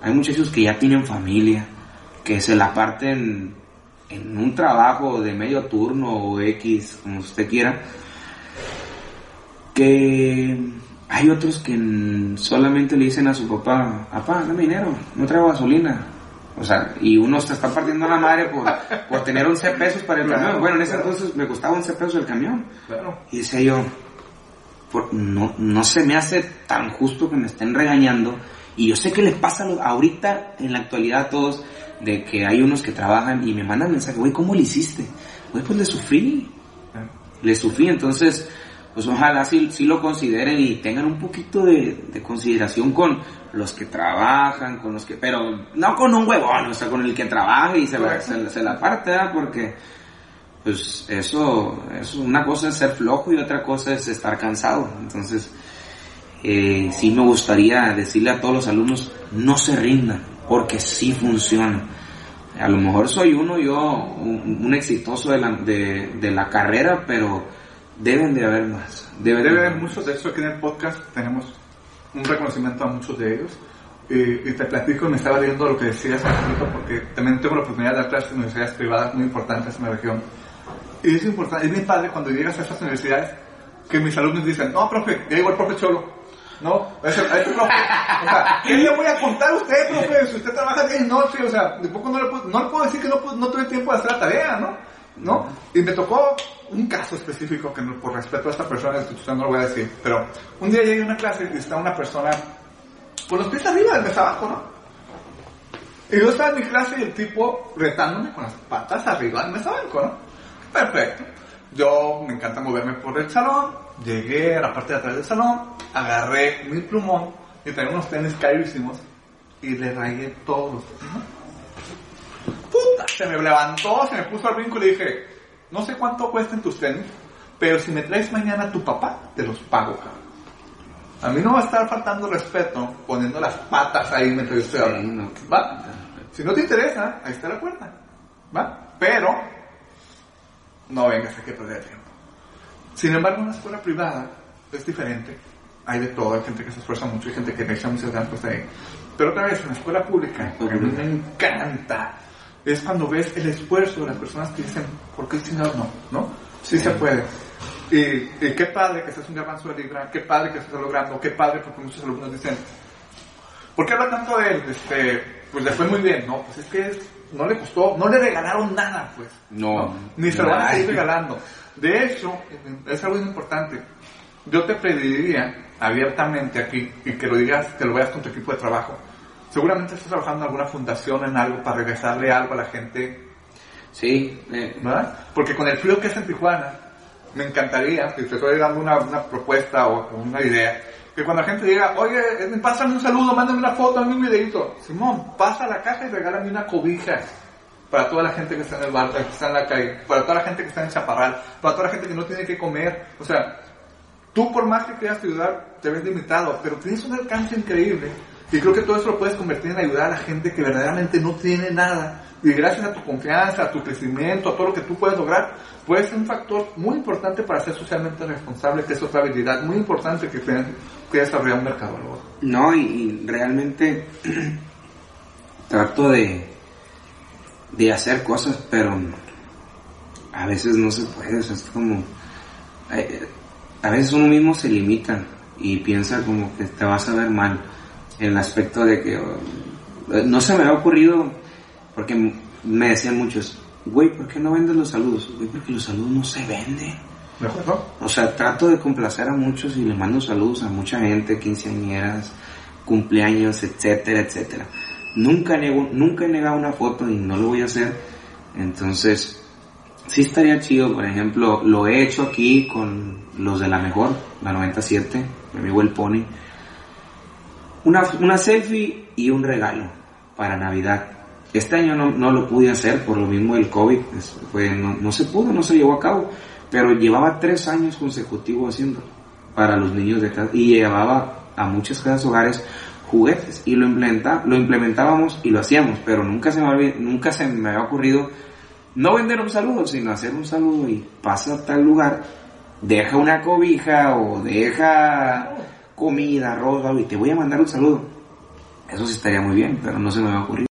hay muchachos que ya tienen familia, que se la parten en un trabajo de medio turno o X, como usted quiera, que hay otros que solamente le dicen a su papá, papá, dame dinero, no traigo gasolina. O sea, y uno se está partiendo la madre por, por tener 11 pesos para el Claro, camión. Bueno, en ese claro. entonces me costaba 11 pesos el camión. Claro. Y decía yo, por- no, no se me hace tan justo que me estén regañando. Y yo sé que les pasa ahorita, en la actualidad a todos, de que hay unos que trabajan y me mandan mensaje, güey, ¿cómo le hiciste? Güey, pues le sufrí, le sufrí. Entonces, pues ojalá sí, sí lo consideren y tengan un poquito de, de consideración con los que trabajan, con los que, pero no con un huevón, o sea, con el que trabaja y se la, se, se la parte. Porque pues eso, eso, una cosa es ser flojo y otra cosa es estar cansado. Entonces, eh, sí me gustaría decirle a todos los alumnos, no se rindan, porque sí funciona. A lo mejor soy uno, yo, un, un exitoso de la, de, de la carrera, pero deben de haber más. Deben de Debe haber muchos, de hecho aquí en el podcast tenemos un reconocimiento a muchos de ellos. Y, y te platico, me estaba leyendo lo que decías porque también tengo la oportunidad de dar clases en universidades privadas muy importantes en la región. Y es importante, es bien padre cuando llegas a estas universidades que mis alumnos dicen, no, profe, ya llegó el profe Cholo. No, ese, a ese profe. O sea, ¿qué le voy a contar a usted, profe? Si usted trabaja día y noche, o sea, de poco no le puedo, no le puedo decir que no, no tuve tiempo de hacer la tarea, ¿no? ¿No? Y me tocó un caso específico que por respeto a esta persona de la institución no lo voy a decir, pero un día llegué a una clase y está una persona con los pies arriba del mesa abajo, ¿no? Y yo estaba en mi clase y el tipo retándome con las patas arriba del mesa banco, ¿no? Perfecto. Yo me encanta moverme por el salón, llegué a la parte de atrás del salón, agarré mi plumón y traía unos tenis carísimos y le rayé todos. Puta, se me levantó, se me puso al brinco y dije, no sé cuánto cuestan tus tenis, pero si me traes mañana a tu papá, te los pago, cabrón. A mí no va a estar faltando respeto poniendo las patas ahí mientras yo estoy hablando. ¿Va? Si no te interesa, ahí está la puerta. ¿Va? Pero no vengas aquí a perder tiempo. Sin embargo, una escuela privada es diferente. Hay de todo, hay gente que se esfuerza mucho, hay gente que le echa muchas ganas pues, ahí. Pero otra vez, en la escuela pública, que a mí me encanta, es cuando ves el esfuerzo de las personas que dicen, ¿por qué chingados no? ¿No? Sí, se puede. Y, y qué padre que seas un avance de Libra, qué padre que estés logrando, qué padre porque muchos alumnos dicen, ¿por qué habla tanto de él? Este, pues le fue muy bien, ¿no? Pues es que es- no le costó, no le regalaron nada, pues. No. Ni se lo van a seguir regalando. De hecho, es algo importante. Yo te pediría abiertamente aquí y que lo digas, que lo veas con tu equipo de trabajo. Seguramente estás trabajando en alguna fundación, en algo para regresarle algo a la gente Sí, eh, ¿verdad? Porque con el frío que es en Tijuana, me encantaría, si te estoy dando una, una propuesta o una idea, que cuando la gente diga, oye, eh, pásame un saludo, mándame una foto, mándame un videito. Simón, pasa a la caja y regálame una cobija para toda la gente que está en el bar, que está en la calle, para toda la gente que está en Chaparral, para toda la gente que no tiene que comer. O sea, tú por más que quieras ayudar, te ves limitado, pero tienes un alcance increíble. Y creo que todo eso lo puedes convertir en ayudar a la gente que verdaderamente no tiene nada. Y gracias a tu confianza, a tu crecimiento, a todo lo que tú puedes lograr, puedes ser un factor muy importante para ser socialmente responsable, que es otra habilidad muy importante que que desarrollar un mercadólogo. No, y, realmente trato de, de hacer cosas, pero a veces no se puede, es como... eh, a veces uno mismo se limita y piensa como que te vas a ver mal en el aspecto de que eh, no se me había ocurrido porque me decían muchos, güey, ¿por qué no vendes los saludos? Güey, porque los saludos no se venden. ¿De acuerdo? O sea, trato de complacer a muchos y le mando saludos a mucha gente, quinceañeras, cumpleaños, etcétera, etcétera. Nunca nego, nunca he negado una foto y no lo voy a hacer. Entonces, sí estaría chido, por ejemplo, lo he hecho aquí con los de la mejor, la 97, mi amigo el Pony. Una, una selfie y un regalo para Navidad. Este año no, no lo pude hacer por lo mismo del COVID, fue- no, no se pudo, no se llevó a cabo, pero llevaba tres años consecutivos haciéndolo para los niños de casa y llevaba a muchas casas hogares juguetes y lo, implementa, lo implementábamos y lo hacíamos, pero nunca se, me había, nunca se me había ocurrido no vender un saludo, sino hacer un saludo y pasa a tal lugar, deja una cobija o deja comida, arroz, algo, y te voy a mandar un saludo. Eso sí estaría muy bien, pero no se me va a ocurrir.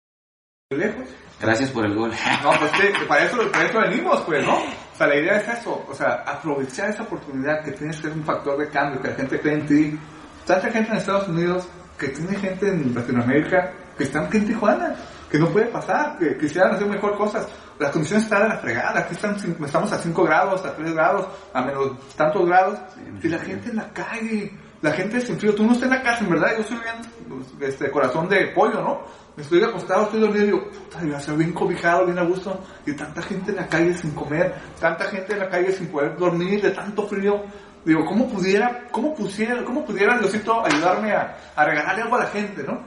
Lejos. Gracias por el gol. No, pues que, para, eso, para eso venimos, pues, ¿no? O sea, la idea es eso, o sea, aprovechar esa oportunidad que tienes que ser un factor de cambio, que la gente cree en ti. Tanta gente en Estados Unidos, que tiene gente en Latinoamérica, que están aquí en Tijuana, que no puede pasar, que quisieran hacer mejor cosas. Las condiciones están a la fregada, aquí están, estamos a 5 grados, a 3 grados, a menos tantos grados, y la gente en la calle, la gente sin frío, tú no estás en la casa, en verdad, yo soy bien, pues, este, corazón de pollo, ¿no? Estoy acostado, estoy dormido y digo, puta, yo estoy bien cobijado, bien a gusto, y tanta gente en la calle sin comer, tanta gente en la calle sin poder dormir de tanto frío. Digo, ¿cómo pudiera, cómo pusiera, cómo pudiera Diosito ayudarme a, a regalarle algo a la gente, no?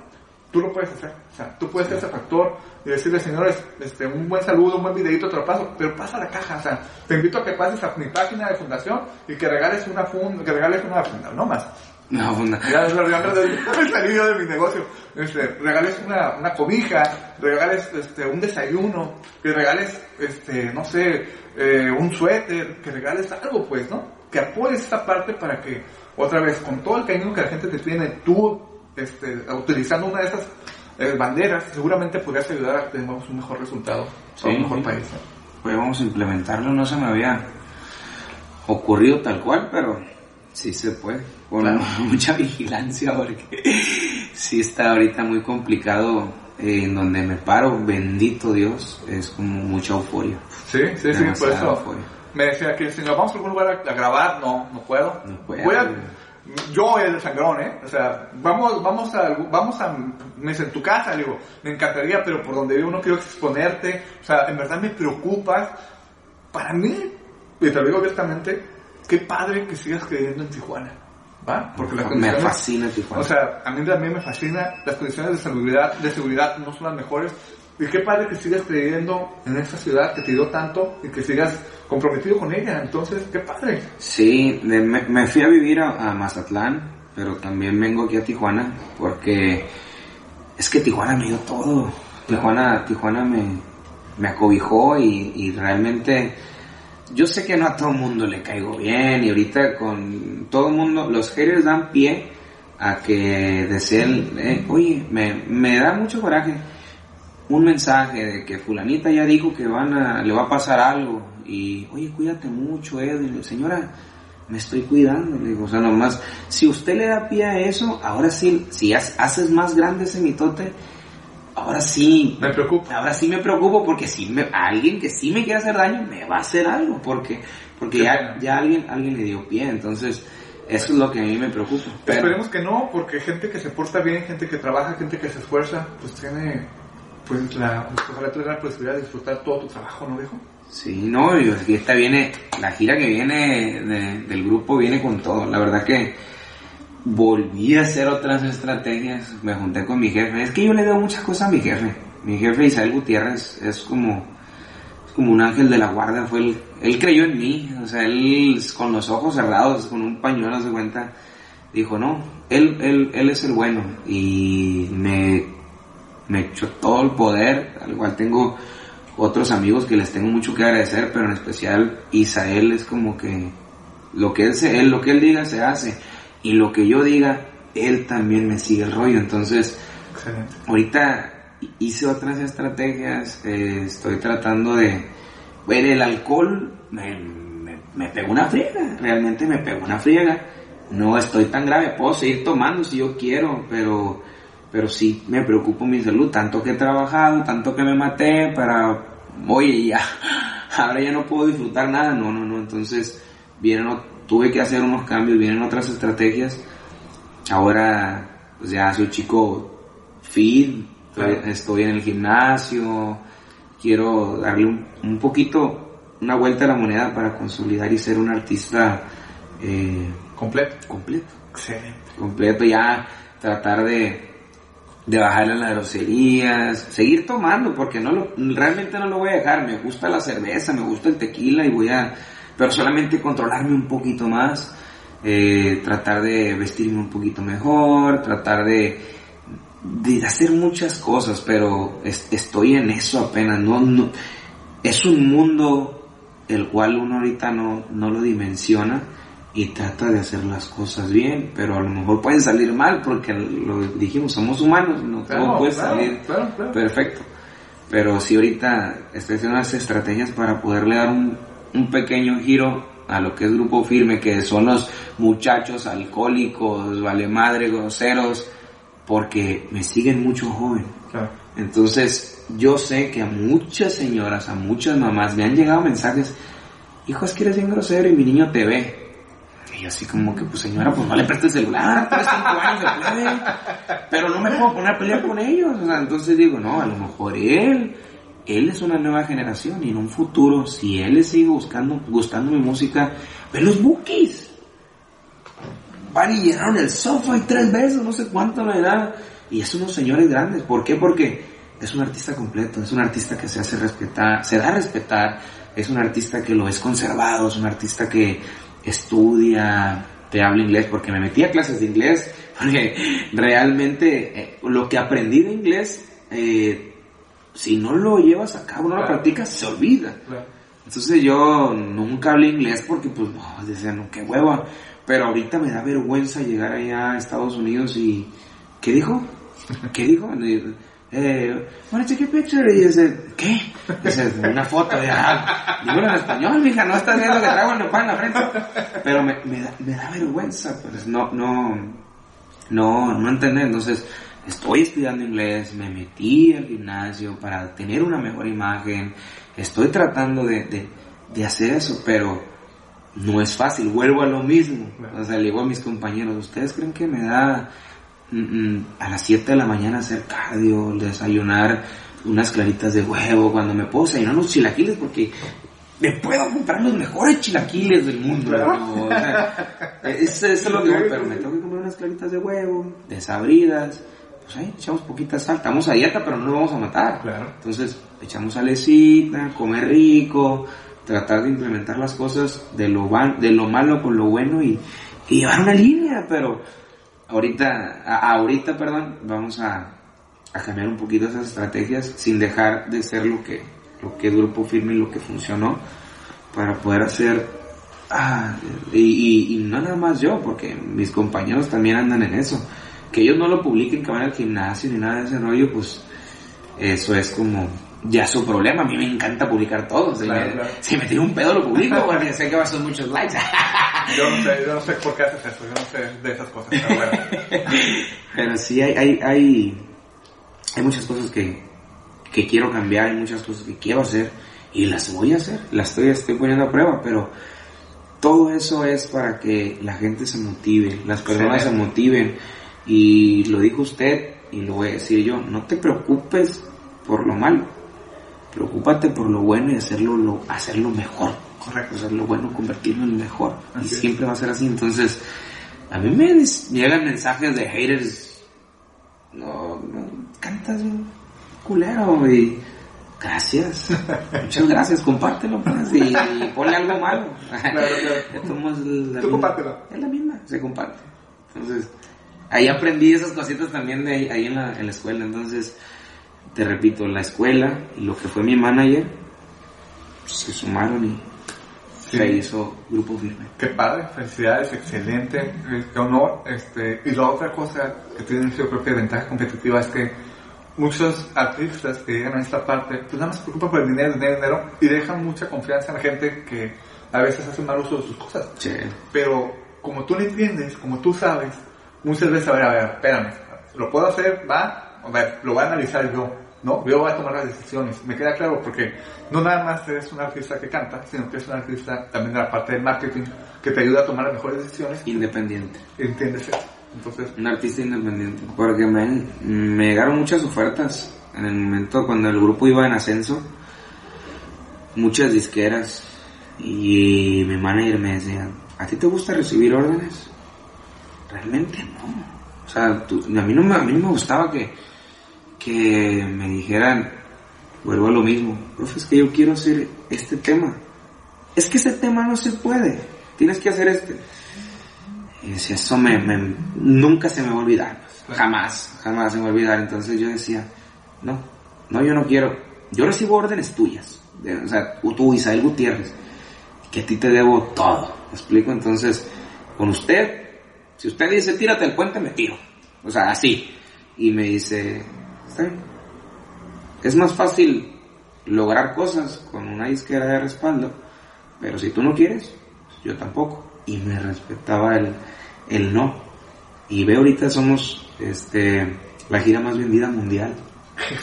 Tú lo puedes hacer, o sea, tú puedes ser ese factor y decirle, señores, este, un buen saludo, un buen videito, te lo paso, pero pasa a la caja, o sea, te invito a que pases a mi página de fundación y que regales una funda, que regales una funda, no más. No, no. Ya, salido de mi negocio. Este, regales una, una cobija, regales este, un desayuno, que regales, este, no sé, eh, un suéter, que regales algo, pues, ¿no? Que apoyes esta parte para que, otra vez, con todo el cariño que la gente te tiene, tú, este, utilizando una de esas eh, banderas, seguramente podrías ayudar a que tengamos un mejor resultado, Sí, un mejor sí. país. ¿no? Pues vamos a implementarlo, no se me había ocurrido tal cual, pero sí se puede, con Claro. mucha vigilancia, porque sí está ahorita muy complicado eh, en donde me paro, bendito Dios, es como mucha euforia. Sí, sí, sí, por eso. euforia. Me decía que si nos vamos a algún lugar a, a grabar, no, no puedo. No puede. Voy a- yo el sangrón, ¿eh? O sea, vamos, vamos a, vamos a, me dice, en tu casa, le digo, me encantaría, pero por donde vivo no quiero exponerte. O sea, en verdad me preocupas. Para mí, y te lo digo abiertamente, qué padre que sigas creyendo en Tijuana. ¿Va? Porque las Me fascina Tijuana. O sea, a mí también me fascina las condiciones de seguridad, de seguridad no son las mejores. Y qué padre que sigas creyendo en esta ciudad que te dio tanto y que sigas comprometido con ella. Entonces, qué padre. Sí, me, me fui a vivir a, a Mazatlán, pero también vengo aquí a Tijuana porque es que Tijuana me dio todo. Tijuana, Tijuana me, me acobijó y, y realmente yo sé que no a todo el mundo le caigo bien y ahorita con todo el mundo, los haters dan pie a que deseen, eh, oye, me, me da mucho coraje un mensaje de que fulanita ya dijo que van a, le va a pasar algo y, oye, cuídate mucho, Edwin. Señora, me estoy cuidando, le digo, o sea, nomás, si usted le da pie a eso, ahora sí, si ha- haces más grande ese mitote, ahora sí, Me preocupa. ahora sí me preocupo porque si me, alguien que sí me quiere hacer daño, me va a hacer algo, porque, porque ya, ya alguien, alguien le dio pie, entonces, eso es lo que a mí me preocupa. Pero- Esperemos que no, porque gente que se porta bien, gente que trabaja, gente que se esfuerza, pues tiene pues la, pues, ojalá la posibilidad de disfrutar todo tu trabajo, ¿no, viejo? Sí, no, y y esta viene, la gira que viene de- del grupo viene con todo. La verdad que volví a hacer otras estrategias, me junté con mi jefe. Es que yo le doy muchas cosas a mi jefe. Mi jefe Isabel Gutiérrez es como, como un ángel de la guarda. Fue el- él creyó en mí, o sea, él con los ojos cerrados, con un pañuelo se cuenta, dijo, no, él, él, él es el bueno. Y me, me echó todo el poder, al cual tengo otros amigos que les tengo mucho que agradecer, pero en especial Isael es como que lo que él, se, él, lo que él diga se hace y lo que yo diga, él también me sigue el rollo. Entonces, Excelente. ahorita hice otras estrategias, eh, estoy tratando de... Bueno, el alcohol me, me, me pegó una friega, realmente me pegó una friega. No estoy tan grave, puedo seguir tomando si yo quiero, pero, pero sí me preocupa mi salud, tanto que he trabajado, tanto que me maté para, oye, ya, ahora ya no puedo disfrutar nada, no, no, no, entonces vienen, tuve que hacer unos cambios, vienen otras estrategias, ahora pues ya soy chico fit, estoy, Claro. estoy en el gimnasio, quiero darle un, un poquito, una vuelta a la moneda para consolidar y ser un artista eh, Completo. completo, Excelente. completo, ya tratar de, de bajarle las groserías, seguir tomando, porque no lo, realmente no lo voy a dejar, me gusta la cerveza, me gusta el tequila y voy a, pero solamente controlarme un poquito más, eh, tratar de vestirme un poquito mejor, tratar de, de hacer muchas cosas, pero es- estoy en eso apenas, no, no, es un mundo el cual uno ahorita no, no lo dimensiona y trata de hacer las cosas bien, pero a lo mejor pueden salir mal porque lo dijimos, somos humanos, no todo Claro, puede claro, salir claro, perfecto. Pero si ahorita estoy haciendo unas estrategias para poderle dar un, un pequeño giro a lo que es grupo firme, que son los muchachos alcohólicos, vale madre, groseros, porque me siguen mucho joven. Claro. Entonces, yo sé que a muchas señoras, a muchas mamás me han llegado mensajes, hijo, es que eres bien grosero y mi niño te ve. Y así como que, pues señora, pues no le preste el celular, tienes cinco años de. Pero no me puedo poner a pelear con ellos. O sea, entonces digo, no, a lo mejor él, él es una nueva generación y en un futuro, si él le sigue buscando, gustando mi música, ve los bookies. Van y llenaron el y tres veces, no sé cuánto le da. Y es unos señores grandes. ¿Por qué? Porque es un artista completo, es un artista que se hace respetar, se da a respetar, es un artista que lo es conservado, es un artista que estudia, te habla inglés, porque me metí a clases de inglés, porque realmente eh, lo que aprendí de inglés, eh, si no lo llevas a cabo, no lo Claro. practicas, se olvida. Claro. Entonces yo nunca hablé inglés porque pues no, decía, no, qué hueva. Pero ahorita me da vergüenza llegar allá a Estados Unidos y... ¿Qué dijo? ¿Qué dijo? Eh, wanna take a picture? Y dice, ¿qué? Dice, una foto. Y, ah, dímelo en español, mija, no estás viendo que traigo el nopal en la frente. Pero me, me, da, me da vergüenza, pues no, no, no, no entender. Entonces, estoy estudiando inglés, me metí al gimnasio para tener una mejor imagen. Estoy tratando de, de, de hacer eso, pero no es fácil. Vuelvo a lo mismo. O sea, le digo a mis compañeros, ¿ustedes creen que me da mm, mm, a las 7 de la mañana hacer cardio, desayunar unas claritas de huevo, cuando me puedo desayunar unos chilaquiles? Porque me puedo comprar los mejores chilaquiles del mundo. ¿no? O sea, eso, eso es lo que digo, pero me tengo que comprar unas claritas de huevo, desabridas. Pues ahí echamos poquita sal. Estamos a dieta, pero no lo vamos a matar. Claro. Entonces, echamos salecita, comer rico, tratar de implementar las cosas de lo, van- de lo malo con lo bueno y, y llevar una línea, pero ahorita, a- ahorita, perdón, vamos a, a cambiar un poquito esas estrategias sin dejar de ser lo que, lo que Grupo Firme y lo que funcionó para poder hacer, ah, y, y- y no nada más yo, porque mis compañeros también andan en eso, que ellos no lo publiquen, que van al gimnasio ni nada de ese rollo, pues eso es como ya su problema. A mí me encanta publicar todo. Si, Claro, me, claro. si me tiro un pedo lo publico porque sé que va a ser muchos likes. Yo no sé, yo no sé por qué haces eso, yo no sé de esas cosas, pero bueno. Pero sí hay, hay, hay, hay muchas cosas que, que quiero cambiar, hay muchas cosas que quiero hacer y las voy a hacer, las estoy, estoy poniendo a prueba, pero todo eso es para que la gente se motive, las personas Sí. se motiven y lo dijo usted y lo voy a decir yo, no te preocupes por lo malo, preocúpate por lo bueno y hacerlo, lo, hacerlo mejor. Correcto. Hacerlo bueno, convertirlo en mejor. y es. siempre va a ser así. Entonces, a mí me llegan mensajes de haters. No, no cantas bien culero, y gracias. Muchas gracias, compártelo, pues, y, y ponle algo malo. claro. La Tú misma- compártelo. Es la misma, se comparte. Entonces, ahí aprendí esas cositas también de ahí, ahí en, la, en la escuela. Entonces, te repito, la escuela y lo que fue mi manager se sumaron y Sí. se hizo grupo firme. Qué padre, felicidades, excelente, eh, qué honor. Este, y la otra cosa que tiene su propia ventaja competitiva es que muchos artistas que llegan a esta parte, pues nada más se preocupan por el dinero, dinero, dinero, y dejan mucha confianza en la gente que a veces hace mal uso de sus cosas. Che, Pero como tú lo entiendes, como tú sabes, muchas veces, a ver, a ver, espérame, ¿lo puedo hacer? ¿Va? A ver, lo voy a analizar yo, ¿no? Yo voy a tomar las decisiones. Me queda claro porque no nada más eres un artista que canta, sino que es un artista también de la parte del marketing que te ayuda a tomar las mejores decisiones. independiente. ¿Entiendes eso? Entonces, Un artista independiente. Porque me, me llegaron muchas ofertas en el momento cuando el grupo iba en ascenso. Muchas disqueras. Y mi manager me decía, ¿a ti te gusta recibir órdenes? Realmente no. O sea, tú- a, mí no me, a mí me gustaba que, que me dijeran, vuelvo a lo mismo, profe, es que yo quiero hacer este tema. Es que ese tema no se puede. Tienes que hacer este. Y decía, eso me, me- nunca se me va a olvidar. pues, Jamás, jamás se me va a olvidar. Entonces yo decía, no, no, yo no quiero. Yo recibo órdenes tuyas. de- o sea, tú, Isael Gutiérrez, que a ti te debo todo. ¿Me explico? Entonces, con usted, si usted dice, tírate el puente, me tiro. O sea, así. Y me dice, está bien. Es más fácil lograr cosas con una disquera de respaldo, pero si tú no quieres, yo tampoco. Y me respetaba el, el no. Y ve ahorita somos este la gira más vendida mundial. qué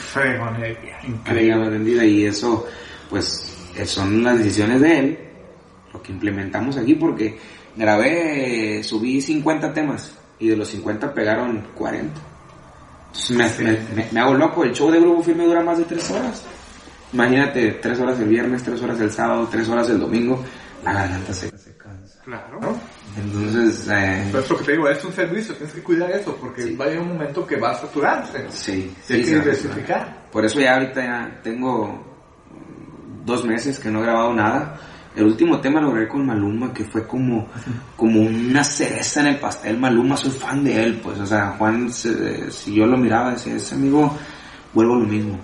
La gira increíble. más vendida y eso pues son las decisiones de él, lo que implementamos aquí porque grabé, subí 50 temas y de los 50 pegaron 40. Entonces me, me- me- me hago loco, el show de Grupo Firme dura más de 3 horas. Imagínate, 3 horas el viernes, 3 horas el sábado, 3 horas el domingo, la garganta se, se cansa. Claro. Entonces, eh, Pero es lo que te digo, es un servicio, tienes que cuidar eso, porque Sí. va a llegar un momento que va a saturarse. sí, Y hay sí, que diversificar. Por eso ya ahorita ya tengo dos meses que no he grabado nada. El último tema lo grabé con Maluma, que fue como, como una cereza en el pastel. Maluma, soy fan de él, pues, o sea, Juan, si yo lo miraba, decía, ese amigo, vuelvo a lo mismo.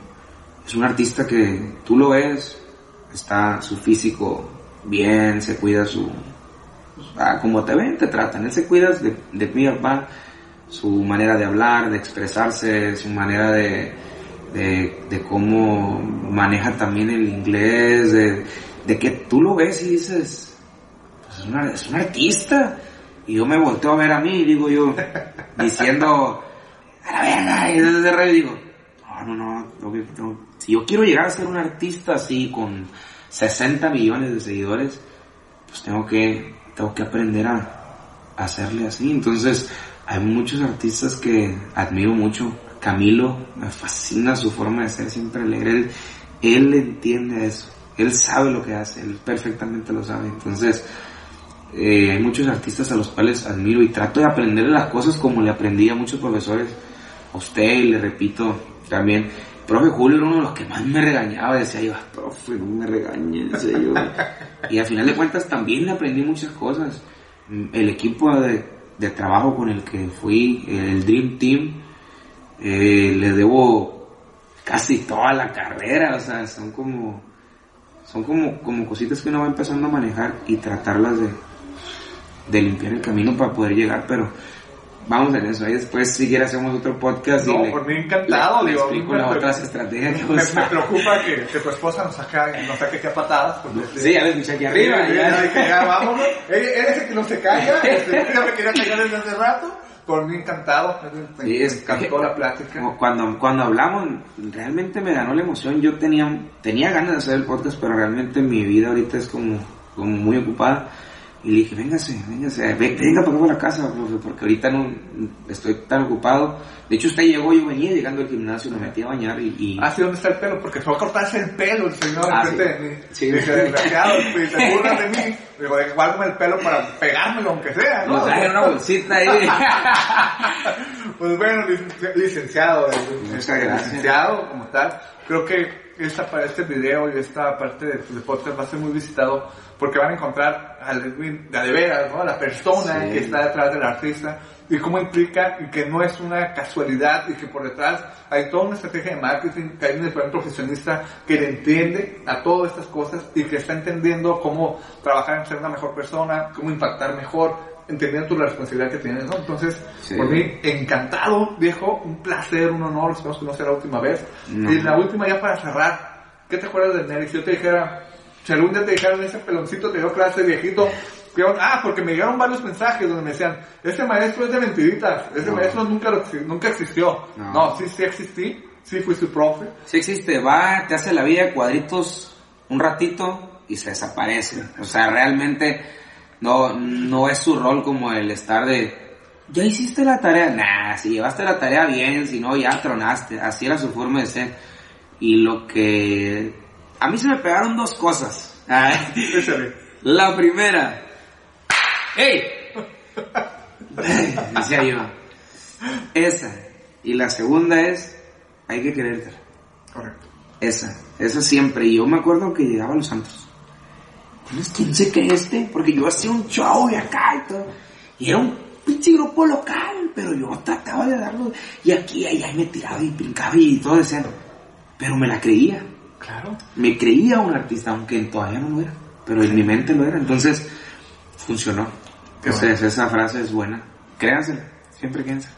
Es un artista que tú lo ves, está su físico bien, se cuida su, ah, como te ven, te tratan. Él se cuida de, de mí, va, su manera de hablar, de expresarse, su manera de, de, de cómo maneja también el inglés, de, de que tú lo ves y dices, pues es, una- es un artista. Y yo me volteo a ver a mí, digo yo, diciendo, a la verga, y desde radio digo, no, no, no, si yo quiero llegar a ser un artista así, con 60 millones de seguidores, pues tengo que, tengo que aprender a, a hacerle así. Entonces, hay muchos artistas que admiro mucho. Camilo, me fascina su forma de ser siempre alegre. Él, él entiende eso. Él sabe lo que hace, él perfectamente lo sabe. Entonces, eh, hay muchos artistas a los cuales admiro y trato de aprenderle las cosas como le aprendí a muchos profesores. A usted, y le repito, también. Profe Julio era uno de los que más me regañaba. Decía yo, "Ah, profe, no me regañe, decía yo. y al final de cuentas también le aprendí muchas cosas. El equipo de, de trabajo con el que fui, el Dream Team, eh, le debo casi toda la carrera. O sea, son como, son como, como cositas que uno va empezando a manejar y tratarlas de, de limpiar el camino para poder llegar, pero vamos en eso. Ahí después, si quieres, hacemos otro podcast y No, le, por mí encantado, le digo, explico me las otras estrategias que Me, me preocupa que, que tu esposa nos saque, nos saque aquí a patadas. Porque, Sí, ya les escuché aquí arriba. Sí, ya. ya dije, ya vámonos. Él, él es el que no se calla. Este, yo me quería callar desde hace rato. Por mí encantado. Me, Sí, me es encantó la plática. Cuando, cuando hablamos, realmente me ganó la emoción. Yo tenía, tenía ganas de hacer el podcast, pero realmente mi vida ahorita es como, como muy ocupada. Y le dije, véngase, véngase, ve- venga para acá para la casa, profe, porque ahorita no estoy tan ocupado. De hecho, usted llegó, yo venía llegando al gimnasio, me metí a bañar y... y- Ah, sí, ¿dónde está el pelo? Porque va a cortarse el pelo el señor Ah, sí. de mí. Sí. Dije, desgraciado, y se burlan de mí. Digo, guárdame el pelo para pegármelo, aunque sea, ¿no? Lo traje en una bolsita ahí. Pues bueno, lic- licenciado, eh, Muchas este, gracias. licenciado como tal, creo que esta, este video y esta parte de, de podcast va a ser muy visitado porque van a encontrar al de a de veras, ¿no? A la persona Sí. que está detrás del artista y cómo implica y que no es una casualidad y que por detrás hay toda una estrategia de marketing, que hay un diferente profesionista que le entiende a todas estas cosas y que está entendiendo cómo trabajar en ser una mejor persona, cómo impactar mejor, entendiendo tu responsabilidad que tienes, ¿no? Entonces, Sí. por mí, encantado, viejo, un placer, un honor, esperamos que no sea la última vez. No. Y la última ya para cerrar, ¿qué te acuerdas de Nery? Si yo te dijera, si algún día te dijeran ese peloncito te dio clase viejito, ah, porque me llegaron varios mensajes donde me decían, ese maestro es de mentiritas, ese No. maestro nunca, nunca existió. No. No. sí, sí existí, sí fui su profe. Sí existe, va, te hace la vida cuadritos un ratito y se desaparece. O sea, realmente no, no es su rol como el estar de, ya hiciste la tarea, nah, si llevaste la tarea bien, si no, ya tronaste. Así era su forma de ser. Y lo que... A mí se me pegaron dos cosas. La primera. ¡Ey! Decía yo. Esa. Y la segunda es, hay que quererte. Correcto. Esa, esa siempre. Y yo me acuerdo que llegaba a los santos. ¿Tienes quién se cree este? Porque yo hacía un show y acá y todo. Y era un pinche grupo local, pero yo trataba de darlo. Y aquí allá y me tiraba y brincaba y todo decían. Pero me la creía. Claro. Me creía un artista, aunque todavía no lo era. Pero en mi mente lo era. Entonces, funcionó. Qué Entonces, bueno. esa frase es buena. Créansela. Siempre créansela.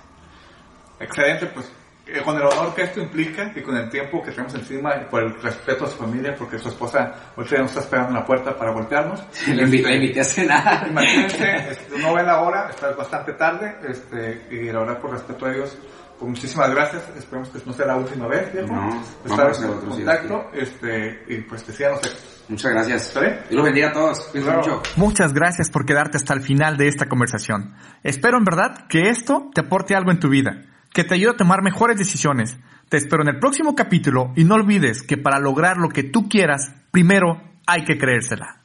Excelente, pues eh, con el honor que esto implica y con el tiempo que tenemos encima y por el respeto a su familia, porque su esposa ahorita nos está esperando en la puerta para voltearnos. Le invité, le invité a cenar. Imagínense, este, no ven la hora, está bastante tarde, este, y la verdad por respeto a ellos, pues muchísimas gracias, esperemos que no sea la última vez, viejo. No, vamos estar en otro, sí, contacto, este, y pues que sigan los éxitos. Muchas gracias. Dios los bendiga a todos. Claro. mucho. Muchas gracias por quedarte hasta el final de esta conversación. Espero en verdad que esto te aporte algo en tu vida, que te ayude a tomar mejores decisiones. Te espero en el próximo capítulo y no olvides que para lograr lo que tú quieras, primero hay que creérsela.